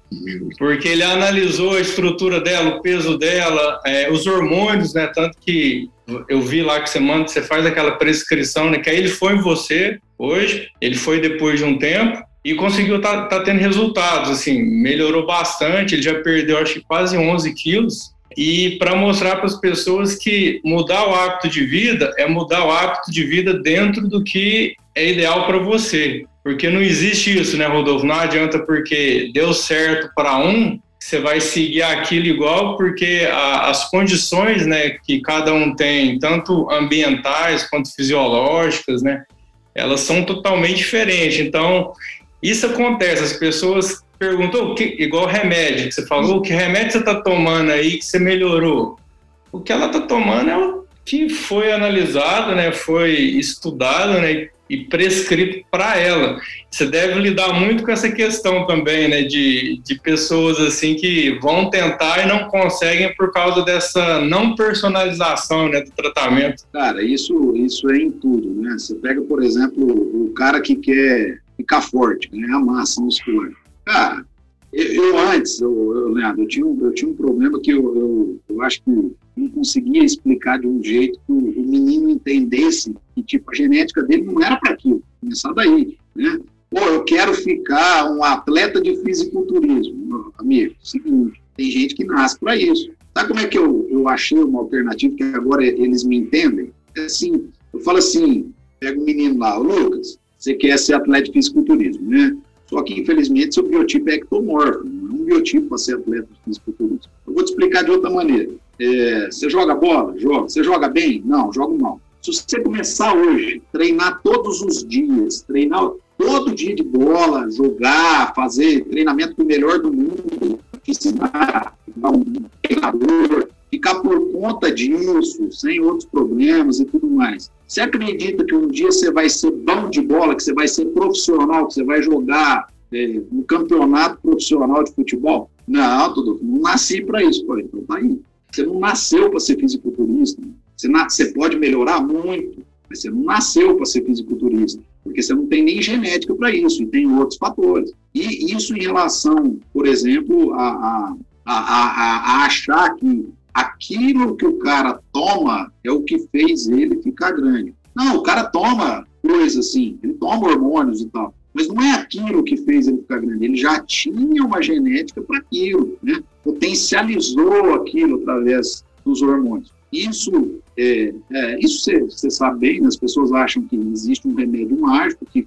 Porque ele analisou a estrutura dela, o peso dela, é, os hormônios, né? Tanto que eu vi lá que você manda, você faz aquela prescrição, né? Que aí ele foi você hoje, ele foi depois de um tempo e conseguiu tá, tá tendo resultados, assim, melhorou bastante, ele já perdeu acho que quase 11 quilos e para mostrar para as pessoas que mudar o hábito de vida é mudar o hábito de vida dentro do que é ideal para você. Porque não existe isso, né, Rodolfo? Não adianta porque deu certo para um, você vai seguir aquilo igual, porque a, as condições né, que cada um tem, tanto ambientais quanto fisiológicas, né, elas são totalmente diferentes. Então, isso acontece, as pessoas perguntou que, igual remédio, que você falou, que remédio você está tomando aí que você melhorou? O que ela está tomando é o que foi analisado, né, foi estudado, né, e prescrito para ela. Você deve lidar muito com essa questão também, né, de, de pessoas assim que vão tentar e não conseguem por causa dessa não personalização, né, do tratamento. Cara, isso isso é em tudo, né? Você pega, por exemplo, o cara que quer ficar forte, ganhar massa muscular Cara, eu, eu antes, eu, eu, Leandro, eu tinha, eu tinha um problema que eu, eu, eu acho que não conseguia explicar de um jeito que o, o menino entendesse que, tipo, a genética dele não era para aquilo. Começar daí, né? Pô, eu quero ficar um atleta de fisiculturismo. Amigo, seguinte, tem gente que nasce para isso. Sabe como é que eu, eu achei uma alternativa que agora eles me entendem? É assim, eu falo assim, pega um menino lá, Lucas, você quer ser atleta de fisiculturismo, né? Só que, infelizmente, seu biotipo é ectomorfo, não é um biotipo para ser atleta de fisiculturismo. Eu vou te explicar de outra maneira. É, você joga bola? Joga. Você joga bem? Não, jogo mal. Se você começar hoje, treinar todos os dias, treinar todo dia de bola, jogar, fazer treinamento do melhor do mundo, ensinar, um treinador, ficar por conta disso, sem outros problemas e tudo mais. Você acredita que um dia você vai ser bom de bola, que você vai ser profissional, que você vai jogar é, um campeonato profissional de futebol? Não, tudo, não nasci para isso. Pô, então tá aí. Você não nasceu para ser fisiculturista. Você, você pode melhorar muito, mas você não nasceu para ser fisiculturista. porque você não tem nem genética para isso, e tem outros fatores. E isso em relação, por exemplo, a, a, a, a, achar que aquilo que o cara toma é o que fez ele ficar grande. Não, o cara toma coisa assim, ele toma hormônios e tal, mas não é aquilo que fez ele ficar grande, ele já tinha uma genética para aquilo, né? potencializou aquilo através dos hormônios. Isso, é, é, isso você sabe bem, né? as pessoas acham que existe um remédio mágico que,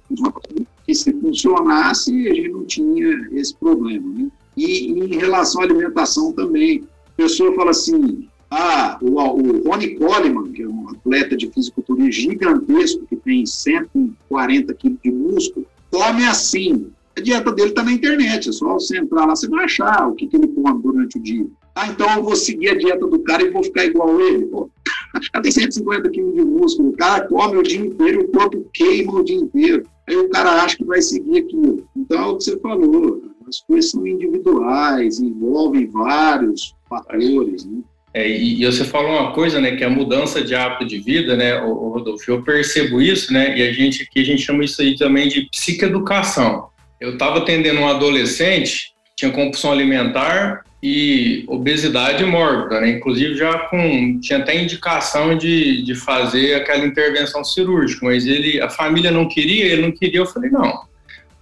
que se funcionasse a gente não tinha esse problema. Né? E, e em relação à alimentação também, pessoa fala assim, ah, o, o Ronnie Coleman, que é um atleta de fisiculturismo gigantesco, que tem 140 quilos de músculo, come assim. A dieta dele está na internet, é só você entrar lá, você vai achar o que, que ele come durante o dia. Ah, então eu vou seguir a dieta do cara e vou ficar igual ele. Pô, o tem 150 quilos de músculo, o cara come o dia inteiro o corpo queima o dia inteiro. Aí o cara acha que vai seguir aquilo. Então é o que você falou, as coisas são individuais, envolvem vários fatores, né? É, e, e, você falou uma coisa, né, que a mudança de hábito de vida, né, o, Rodolfo, eu percebo isso, né, e a gente aqui a gente chama isso aí também de psicoeducação. Eu estava atendendo um adolescente, tinha compulsão alimentar e obesidade mórbida, né? Inclusive já com tinha até indicação de, de fazer aquela intervenção cirúrgica, mas ele a família não queria, ele não queria, eu falei não,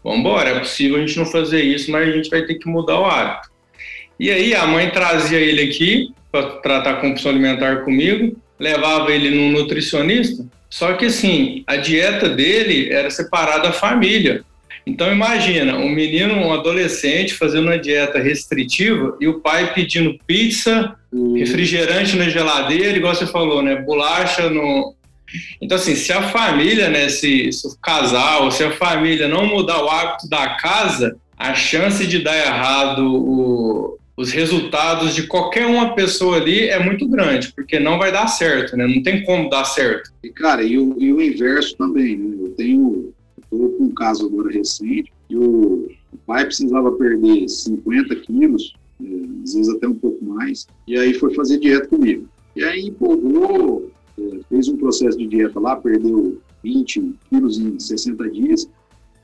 vamos embora, é possível a gente não fazer isso, mas a gente vai ter que mudar o hábito. E aí a mãe trazia ele aqui para tratar compulsão alimentar comigo, levava ele num nutricionista, só que assim a dieta dele era separada da família. Então imagina, um menino, um adolescente fazendo uma dieta restritiva e o pai pedindo pizza, refrigerante na geladeira, igual você falou, né? Bolacha no. Então, assim, se a família, né, se, se o casal, se a família não mudar o hábito da casa, a chance de dar errado o, os resultados de qualquer uma pessoa ali é muito grande, porque não vai dar certo, né? Não tem como dar certo. E, cara, e o, e o inverso também, né? Eu tenho estou com um caso agora recente, e o, o pai precisava perder 50 quilos, é, às vezes até um pouco mais, e aí foi fazer dieta comigo. E aí empolgou, é, fez um processo de dieta lá, perdeu 20 quilos em 60 dias,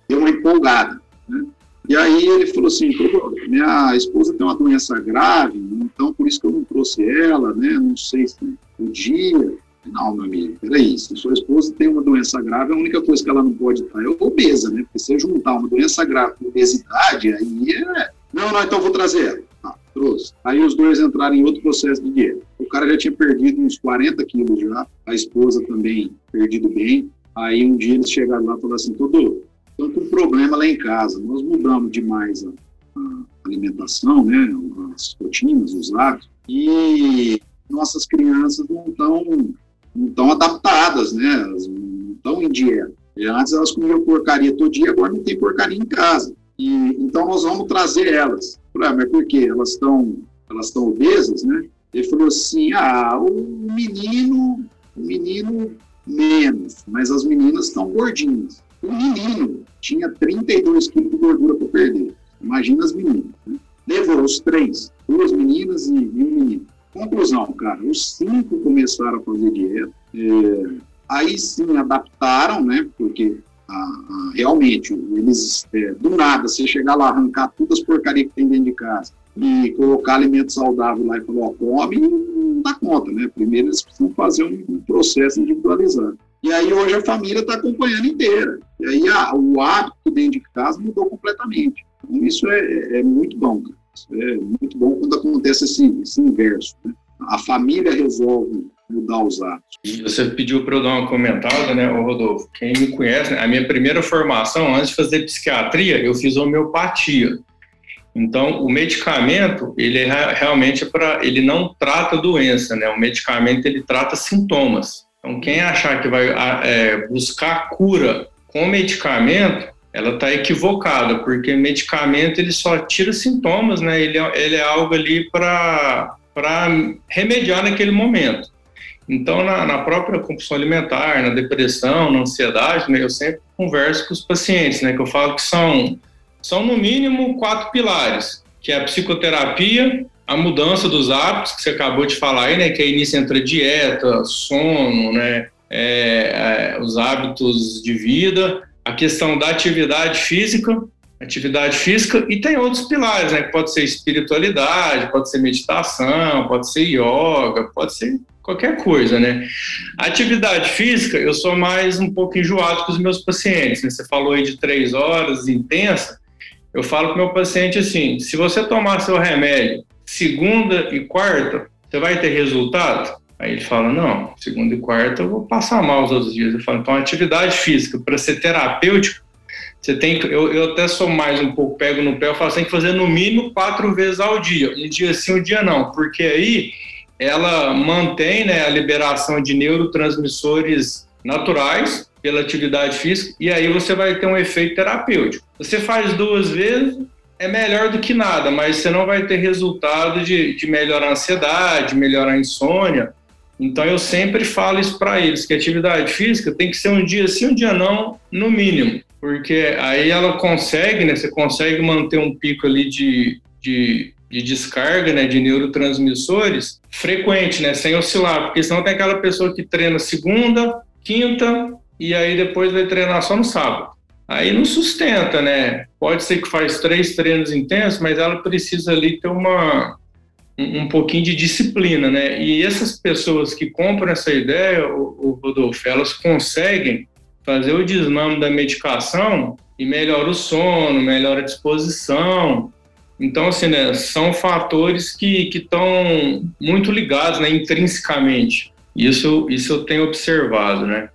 deu uma empolgada, né? E aí ele falou assim, minha esposa tem uma doença grave, então por isso que eu não trouxe ela, né? Não sei se podia. Não, meu amigo, peraí, se sua esposa tem uma doença grave, a única coisa que ela não pode estar é obesa, né? Porque se juntar uma doença grave com obesidade, aí é... Não, não, então vou trazer ela. Ah, trouxe. Aí os dois entraram em outro processo de dieta. O cara já tinha perdido uns 40 quilos já, a esposa também perdido bem. Aí um dia eles chegaram lá e falaram assim, todo, estou com problema lá em casa, nós mudamos demais a, a alimentação, né, as rotinas, os hábitos, e nossas crianças não estão não estão adaptadas, né? Elas não estão em dieta. E antes elas comiam porcaria todo dia, agora não tem porcaria em casa. E, então nós vamos trazer elas. Ah, mas por quê? Elas estão elas estão obesas, né? Ele falou assim, ah, o menino, o menino menos, mas as meninas estão gordinhas. O menino tinha 32 quilos de gordura para perder. Imagina as meninas. Né? Os três, duas meninas e, um menino. Conclusão, cara, os cinco começaram a fazer dieta, é, aí sim adaptaram, né, porque a, a, realmente eles, é, do nada, você chegar lá, arrancar todas as porcarias que tem dentro de casa e colocar alimento saudável lá e falar, come, não dá conta, né, primeiro eles precisam fazer um, um processo individualizado. E aí hoje a família está acompanhando inteira. E aí o hábito dentro de casa mudou completamente. Então, isso é, é, é muito bom, cara. É muito bom quando acontece esse, esse inverso. Né? A família resolve mudar os hábitos. Você pediu para eu dar uma comentada, né, Rodolfo? Quem me conhece, né, a minha primeira formação, antes de fazer psiquiatria, eu fiz homeopatia. Então, o medicamento, ele é realmente para, ele não trata doença, né? O medicamento ele trata sintomas. Então, quem achar que vai é, buscar cura com medicamento, ela está equivocada, porque medicamento ele só tira sintomas, né? Ele, é, ele é algo ali para remediar naquele momento. Então, na, na, própria compulsão alimentar, na depressão, na ansiedade, né, eu sempre converso com os pacientes, né, que eu falo que são, são no mínimo quatro pilares, que é a psicoterapia, a mudança dos hábitos, que você acabou de falar aí, né, que é início entre dieta, sono, né, é, é, os hábitos de vida, a questão da atividade física, atividade física, e tem outros pilares, né? Que pode ser espiritualidade, pode ser meditação, pode ser yoga, pode ser qualquer coisa, né? atividade física, eu sou mais um pouco enjoado com os meus pacientes. Né? Você falou aí de três horas, intensa. Eu falo com o meu paciente assim: se você tomar seu remédio segunda e quarta, você vai ter resultado? Aí ele fala: não, segunda e quarta eu vou passar mal os outros dias. Eu falo: então, atividade física, para ser terapêutico, você tem que. Eu, eu até sou mais um pouco pego no pé, eu falo: você tem que fazer no mínimo quatro vezes ao dia. Um dia sim, um dia não, porque aí ela mantém né, a liberação de neurotransmissores naturais pela atividade física e aí você vai ter um efeito terapêutico. Você faz duas vezes, é melhor do que nada, mas você não vai ter resultado de, de melhorar a ansiedade, melhorar a insônia. Então eu sempre falo isso para eles, que atividade física tem que ser um dia sim, um dia não, no mínimo. Porque aí ela consegue, né? Você consegue manter um pico ali de, de de descarga né, de neurotransmissores frequente, né, sem oscilar, porque senão tem aquela pessoa que treina segunda, quinta e aí depois vai treinar só no sábado. Aí não sustenta, né? Pode ser que faz três treinos intensos, mas ela precisa ali ter uma um, pouquinho de disciplina, né? E essas pessoas que compram essa ideia, o, o Rodolfo, elas conseguem fazer o desmame da medicação e melhora o sono, melhora a disposição, então, assim, né, são fatores que estão muito ligados né, intrinsecamente. Isso, isso eu tenho observado, né?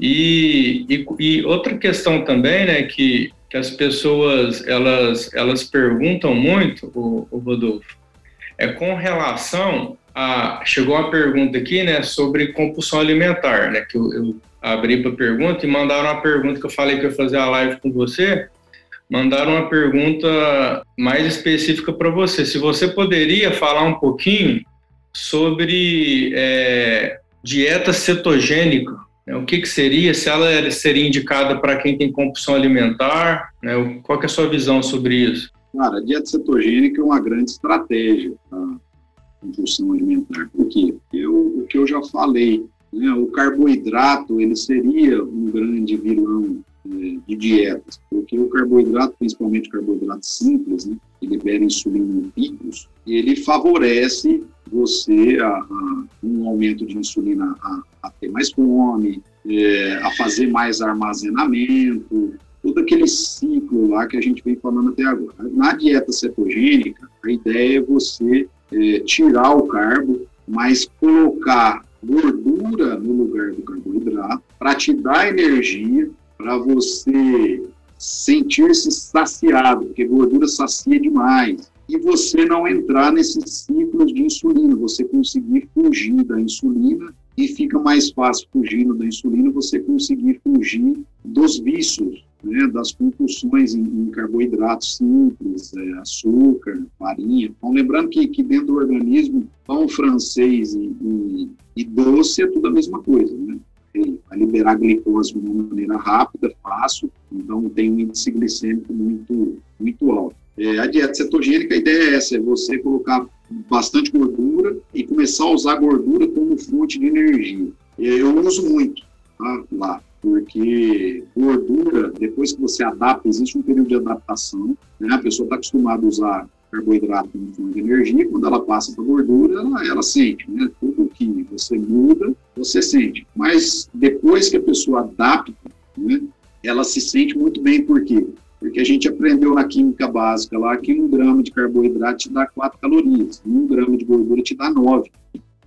E, e, e, outra questão também, né, que, que as pessoas, elas, elas perguntam muito, o, o Rodolfo, é com relação a... Chegou uma pergunta aqui, né, sobre compulsão alimentar, né, que eu, eu abri para pergunta e mandaram uma pergunta que eu falei que eu ia fazer a live com você, mandaram uma pergunta mais específica para você. Se você poderia falar um pouquinho sobre é, dieta cetogênica? O que, que seria, se ela seria indicada para quem tem compulsão alimentar, né? qual é a sua visão sobre isso? Cara, a dieta cetogênica é uma grande estratégia para compulsão alimentar. Por quê? Eu, o que eu já falei, né? o carboidrato ele seria um grande vilão de dietas, porque o carboidrato, principalmente o carboidrato simples, né, que libera insulina em picos, ele favorece você a, a um aumento de insulina a, a ter mais fome, é, a fazer mais armazenamento, todo aquele ciclo lá que a gente vem falando até agora. Na dieta cetogênica, a ideia é você é, tirar o carbo, mas colocar gordura no lugar do carboidrato para te dar energia para você sentir-se saciado, porque gordura sacia demais, e você não entrar nesses ciclos de insulina, você conseguir fugir da insulina e fica mais fácil fugindo da insulina você conseguir fugir dos vícios, né, das compulsões em, em carboidratos simples, é, açúcar, farinha. Então, lembrando que, que dentro do organismo, pão francês e, e, e doce é tudo a mesma coisa, né? A liberar glicose de uma maneira rápida, fácil, então tem um índice glicêmico muito, muito alto. É, a dieta cetogênica, a ideia é essa, é você colocar bastante gordura e começar a usar gordura como fonte de energia. Eu uso muito tá, lá, porque gordura, depois que você adapta, existe um período de adaptação, né? a pessoa está acostumada a usar carboidrato como fonte de energia, quando ela passa para gordura, ela, ela sente, né? Tudo que você muda, você sente. Mas depois que a pessoa adapta, né, ela se sente muito bem, por quê? Porque a gente aprendeu na química básica lá que um grama de carboidrato te dá 4 calorias, um grama de gordura te dá 9.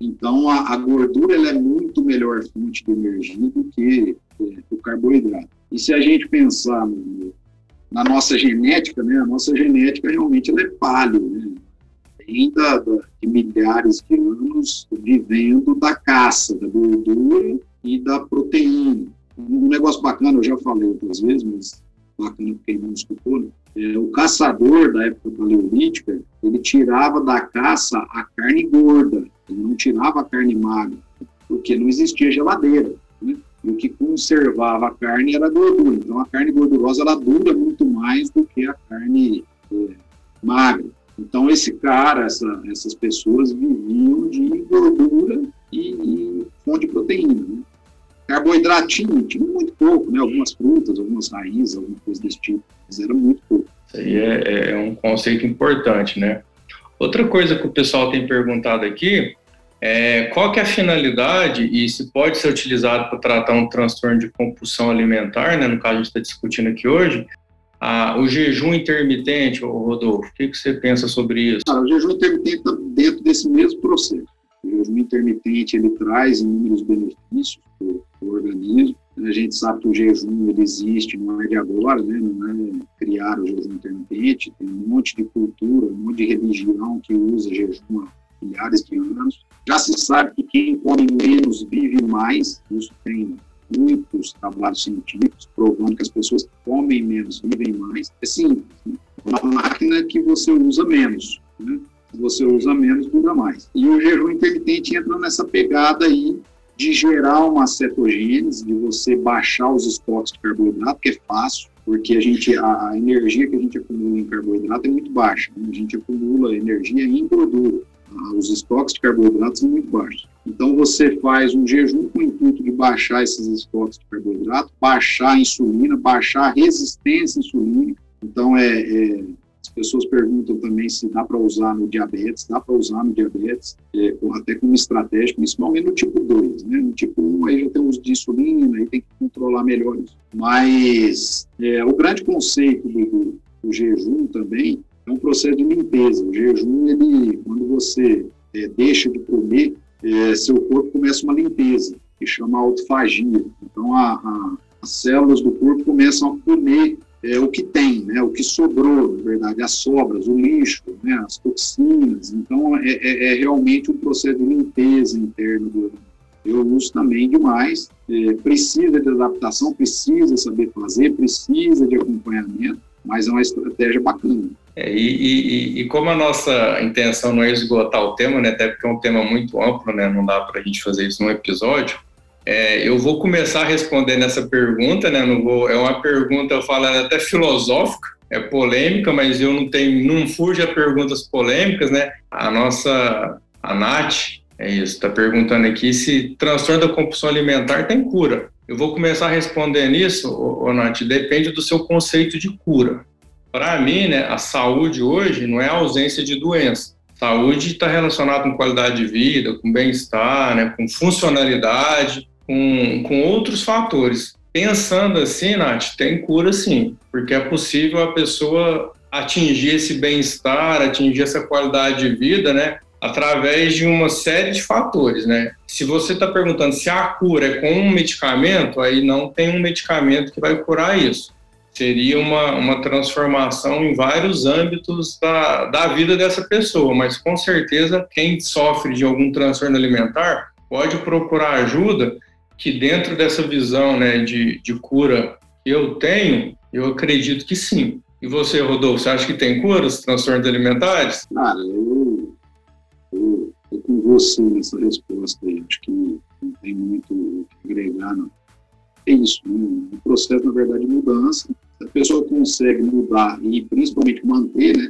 Então, a, a gordura ela é muito melhor fonte de energia do que é, o carboidrato. E se a gente pensar no, na nossa genética, né, a nossa genética realmente ela é paleo, né? Ainda de milhares de anos vivendo da caça, da gordura e da proteína. Um negócio bacana, eu já falei outras vezes, mas bacana porque não escutou, né? é, o caçador da época paleolítica, ele tirava da caça a carne gorda, ele não tirava a carne magra, porque não existia geladeira. E o que conservava a carne era a gordura. Então, a carne gordurosa ela dura muito mais do que a carne é, magra. Então, esse cara, essa, essas pessoas viviam de gordura e, e fonte de proteína. Né? Carboidrato tinha, muito pouco, né? Algumas frutas, algumas raízes, alguma coisa desse tipo, mas era muito pouco. Isso aí é, é um conceito importante, né? Outra coisa que o pessoal tem perguntado aqui é qual que é a finalidade e se pode ser utilizado para tratar um transtorno de compulsão alimentar, né? No caso, a gente está discutindo aqui hoje, ah, o jejum intermitente, Rodolfo, o que, que você pensa sobre isso? O jejum intermitente está dentro desse mesmo processo. O jejum intermitente ele traz inúmeros benefícios para o organismo. A gente sabe que o jejum ele existe, não é de agora, né? não é criar o jejum intermitente. Tem um monte de cultura, um monte de religião que usa jejum há milhares de anos. Já se sabe que quem come menos vive mais. Isso tem muitos trabalhos científicos provando que as pessoas que comem menos vivem mais. É simples. Uma máquina que você usa menos. Né? você usa menos, dura mais. E o jejum intermitente entra nessa pegada aí de gerar uma cetogênese, de você baixar os estoques de carboidrato, que é fácil, porque a gente a energia que a gente acumula em carboidrato é muito baixa. Né? A gente acumula energia em gordura. Os estoques de carboidratos são muito baixos. Então você faz um jejum com o intuito de baixar esses estoques de carboidrato, baixar a insulina, baixar a resistência insulínica. Então é, é as pessoas perguntam também se dá para usar no diabetes, dá para usar no diabetes, é, até como estratégia, principalmente no tipo 2, né? No tipo 1 aí já tem uso de insulina, aí tem que controlar melhor isso. Mas é, o grande conceito do, do, jejum também é um processo de limpeza. O jejum, ele, quando você é, deixa de comer, é, seu corpo começa uma limpeza, que chama autofagia. Então, a, a, as células do corpo começam a comer é, o que tem, né, o que sobrou, na verdade, as sobras, o lixo, né, as toxinas. Então, é, é, é realmente um processo de limpeza interna do. Eu uso também demais, é, precisa de adaptação, precisa saber fazer, precisa de acompanhamento, mas é uma estratégia bacana. É, e, e, e, como a nossa intenção não é esgotar o tema, né, até porque é um tema muito amplo, né, não dá para a gente fazer isso num episódio, é, eu vou começar respondendo essa pergunta, né? Não vou, é uma pergunta, eu falo, é até filosófica, é polêmica, mas eu não tenho, não fujo a perguntas polêmicas, né? A nossa, a Nath, é isso, está perguntando aqui se transtorno da compulsão alimentar tem cura. Eu vou começar respondendo isso, ô, ô, Nath, depende do seu conceito de cura. Para mim, né, a saúde hoje não é a ausência de doença. Saúde está relacionada com qualidade de vida, com bem-estar, né, com funcionalidade, com, com outros fatores. Pensando assim, Nath, tem cura sim, porque é possível a pessoa atingir esse bem-estar, atingir essa qualidade de vida, né? Através de uma série de fatores, né? Se você está perguntando se a cura é com um medicamento, aí não tem um medicamento que vai curar isso. Seria uma, uma transformação em vários âmbitos da, da vida dessa pessoa, mas com certeza quem sofre de algum transtorno alimentar pode procurar ajuda que dentro dessa visão né, de, de cura que eu tenho, eu acredito que sim. E você, Rodolfo, você acha que tem cura os transtornos alimentares? Cara, eu, eu, eu com você nessa resposta aí. Acho que não tem muito o que agregar, não. É isso, um processo, na verdade, de mudança. A pessoa consegue mudar e principalmente manter, né?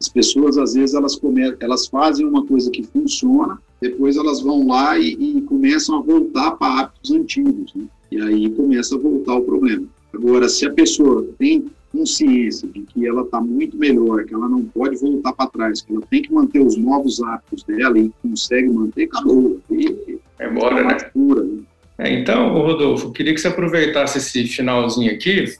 As pessoas, às vezes, elas, come, elas fazem uma coisa que funciona, depois elas vão lá e, e começam a voltar para hábitos antigos, né? E aí começa a voltar o problema. Agora, se a pessoa tem consciência de que ela está muito melhor, que ela não pode voltar para trás, que ela tem que manter os novos hábitos dela e consegue manter, acabou. E, é embora, né? Pura, né? É, então, Rodolfo, queria que você aproveitasse esse finalzinho aqui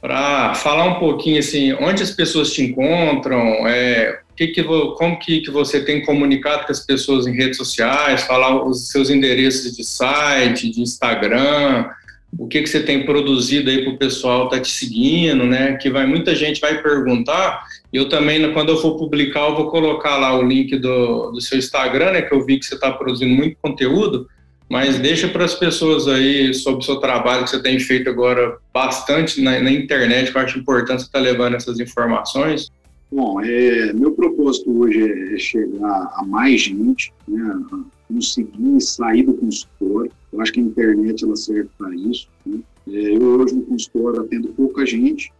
para falar um pouquinho assim, onde as pessoas te encontram, é, que que, como que, que você tem comunicado com as pessoas em redes sociais, falar os seus endereços de site, de Instagram, o que, que você tem produzido aí para o pessoal tá te seguindo, né? Que vai muita gente vai perguntar. Eu também, quando eu for publicar, eu vou colocar lá o link do, do seu Instagram, né? Que eu vi que você está produzindo muito conteúdo. Mas deixa para as pessoas aí sobre o seu trabalho que você tem feito agora bastante na, na internet, que eu acho importante você estar tá levando essas informações. Bom, é, meu propósito hoje é chegar a mais gente, né, conseguir sair do consultório. Eu acho que a internet ela serve para isso. Né? É, eu hoje no consultório atendo pouca gente,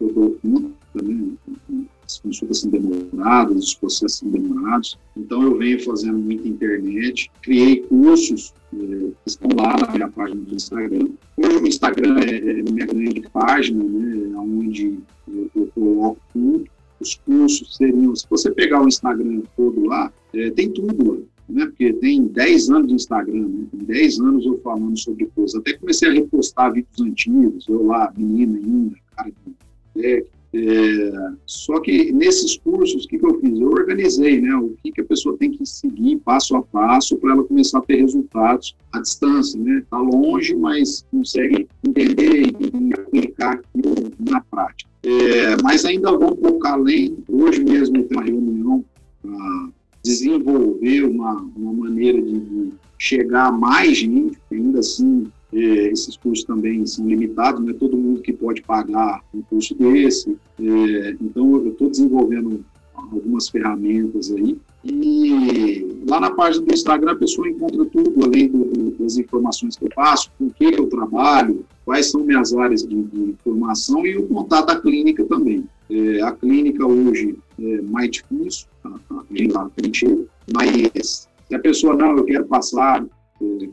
eu dou conta, né? As consultas são demoradas, os processos são demorados. Então, eu venho fazendo muita internet, criei cursos que estão lá na minha página do Instagram. Hoje o Instagram é, é minha grande página, né, onde eu, eu coloco tudo. Os cursos seriam, se você pegar o Instagram todo lá, é, tem tudo lá né? Porque tem 10 anos de Instagram, né? Tem 10 anos eu falando sobre coisas. Até comecei a repostar vídeos antigos, eu lá, menina ainda, cara de é, é, só que nesses cursos, o que, que eu fiz? Eu organizei, né? O que, que a pessoa tem que seguir passo a passo para ela começar a ter resultados à distância, né? Está longe, mas consegue entender e aplicar aquilo na prática. É, mas ainda vou um pouco além. Hoje mesmo tenho uma reunião para desenvolver uma, uma maneira de chegar a mais gente, ainda assim é, esses cursos também são limitados, não é todo mundo que pode pagar um curso desse. É, então, eu estou desenvolvendo algumas ferramentas aí. E lá na página do Instagram a pessoa encontra tudo, além do, do, das informações que eu passo, com o que eu trabalho, quais são minhas áreas de, de formação e o contato da clínica também. É, a clínica hoje é mais difícil, a, a gente mas se a pessoa não, eu quero passar,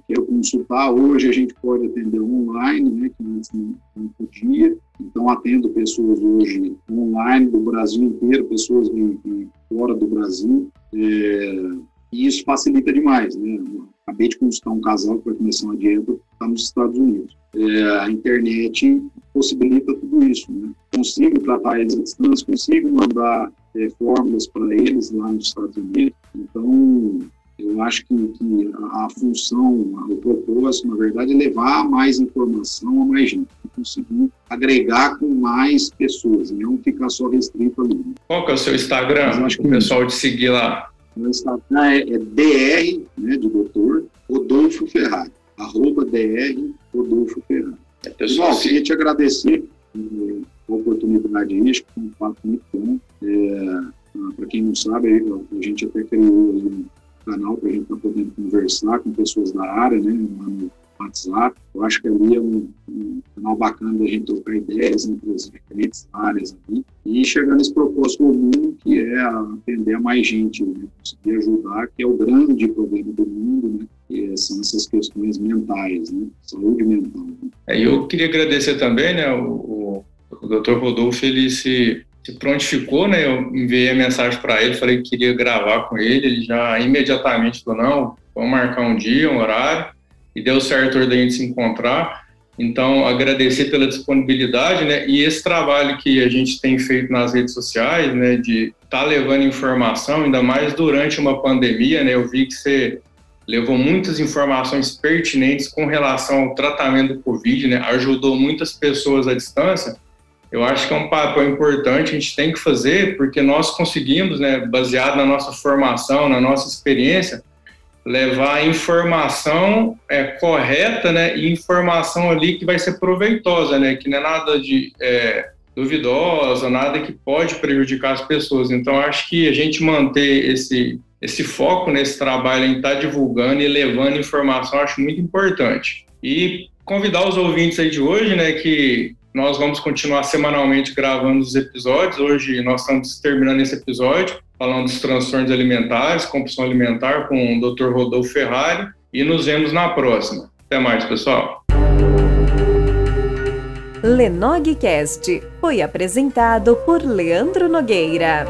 quero consultar, hoje a gente pode atender online, né, que antes não podia, então atendo pessoas hoje online do Brasil inteiro, pessoas de, de fora do Brasil, é, e isso facilita demais, né? Acabei de consultar um casal que vai começar uma dieta, está nos Estados Unidos. É, a internet possibilita tudo isso, né? Consigo tratar eles à distância, consigo mandar é, fórmulas para eles lá nos Estados Unidos. Então, eu acho que, que a, a, função, o propósito, na verdade, é levar mais informação a mais gente, conseguir agregar com mais pessoas, e não ficar só restrito ali. Né? Qual que é o seu Instagram? Acho que o pessoal te seguir lá. Meu Instagram é, é DR, né, de doutor, Rodolfo Ferrari, arroba DR Rodolfo Ferrari. É, pessoal, queria te agradecer eh, a oportunidade aí, acho que foi um papo muito bom. É, Para quem não sabe, a gente até criou canal para a gente estar tá podendo conversar com pessoas da área, né, no WhatsApp. Eu acho que ali é um, um canal bacana da gente trocar ideias entre as diferentes áreas aqui e chegar nesse propósito comum que é atender a mais gente, né, conseguir ajudar, que é o grande problema do mundo, né, que são essas questões mentais, né, saúde mental. Né. É, eu queria agradecer também, né, o, o, o Dr. Rodolfo, ele se se prontificou, né? Eu enviei a mensagem para ele, falei que queria gravar com ele. Ele já imediatamente falou: não, vamos marcar um dia, um horário. E deu certo da gente se encontrar. Então, agradecer pela disponibilidade, né? E esse trabalho que a gente tem feito nas redes sociais, né? De estar tá levando informação, ainda mais durante uma pandemia, né? Eu vi que você levou muitas informações pertinentes com relação ao tratamento do Covid, né? Ajudou muitas pessoas à distância eu acho que é um papel importante, a gente tem que fazer, porque nós conseguimos, né, baseado na nossa formação, na nossa experiência, levar informação é, correta, né, e informação ali que vai ser proveitosa, né, que não é nada de é, duvidosa, nada que pode prejudicar as pessoas. Então, acho que a gente manter esse esse foco nesse trabalho em estar tá divulgando e levando informação, acho muito importante. E convidar os ouvintes aí de hoje, né, que nós vamos continuar semanalmente gravando os episódios. Hoje nós estamos terminando esse episódio falando dos transtornos alimentares, compulsão alimentar com o Dr. Rodolfo Ferrari e nos vemos na próxima. Até mais, pessoal. Lenogcast foi apresentado por Leandro Nogueira.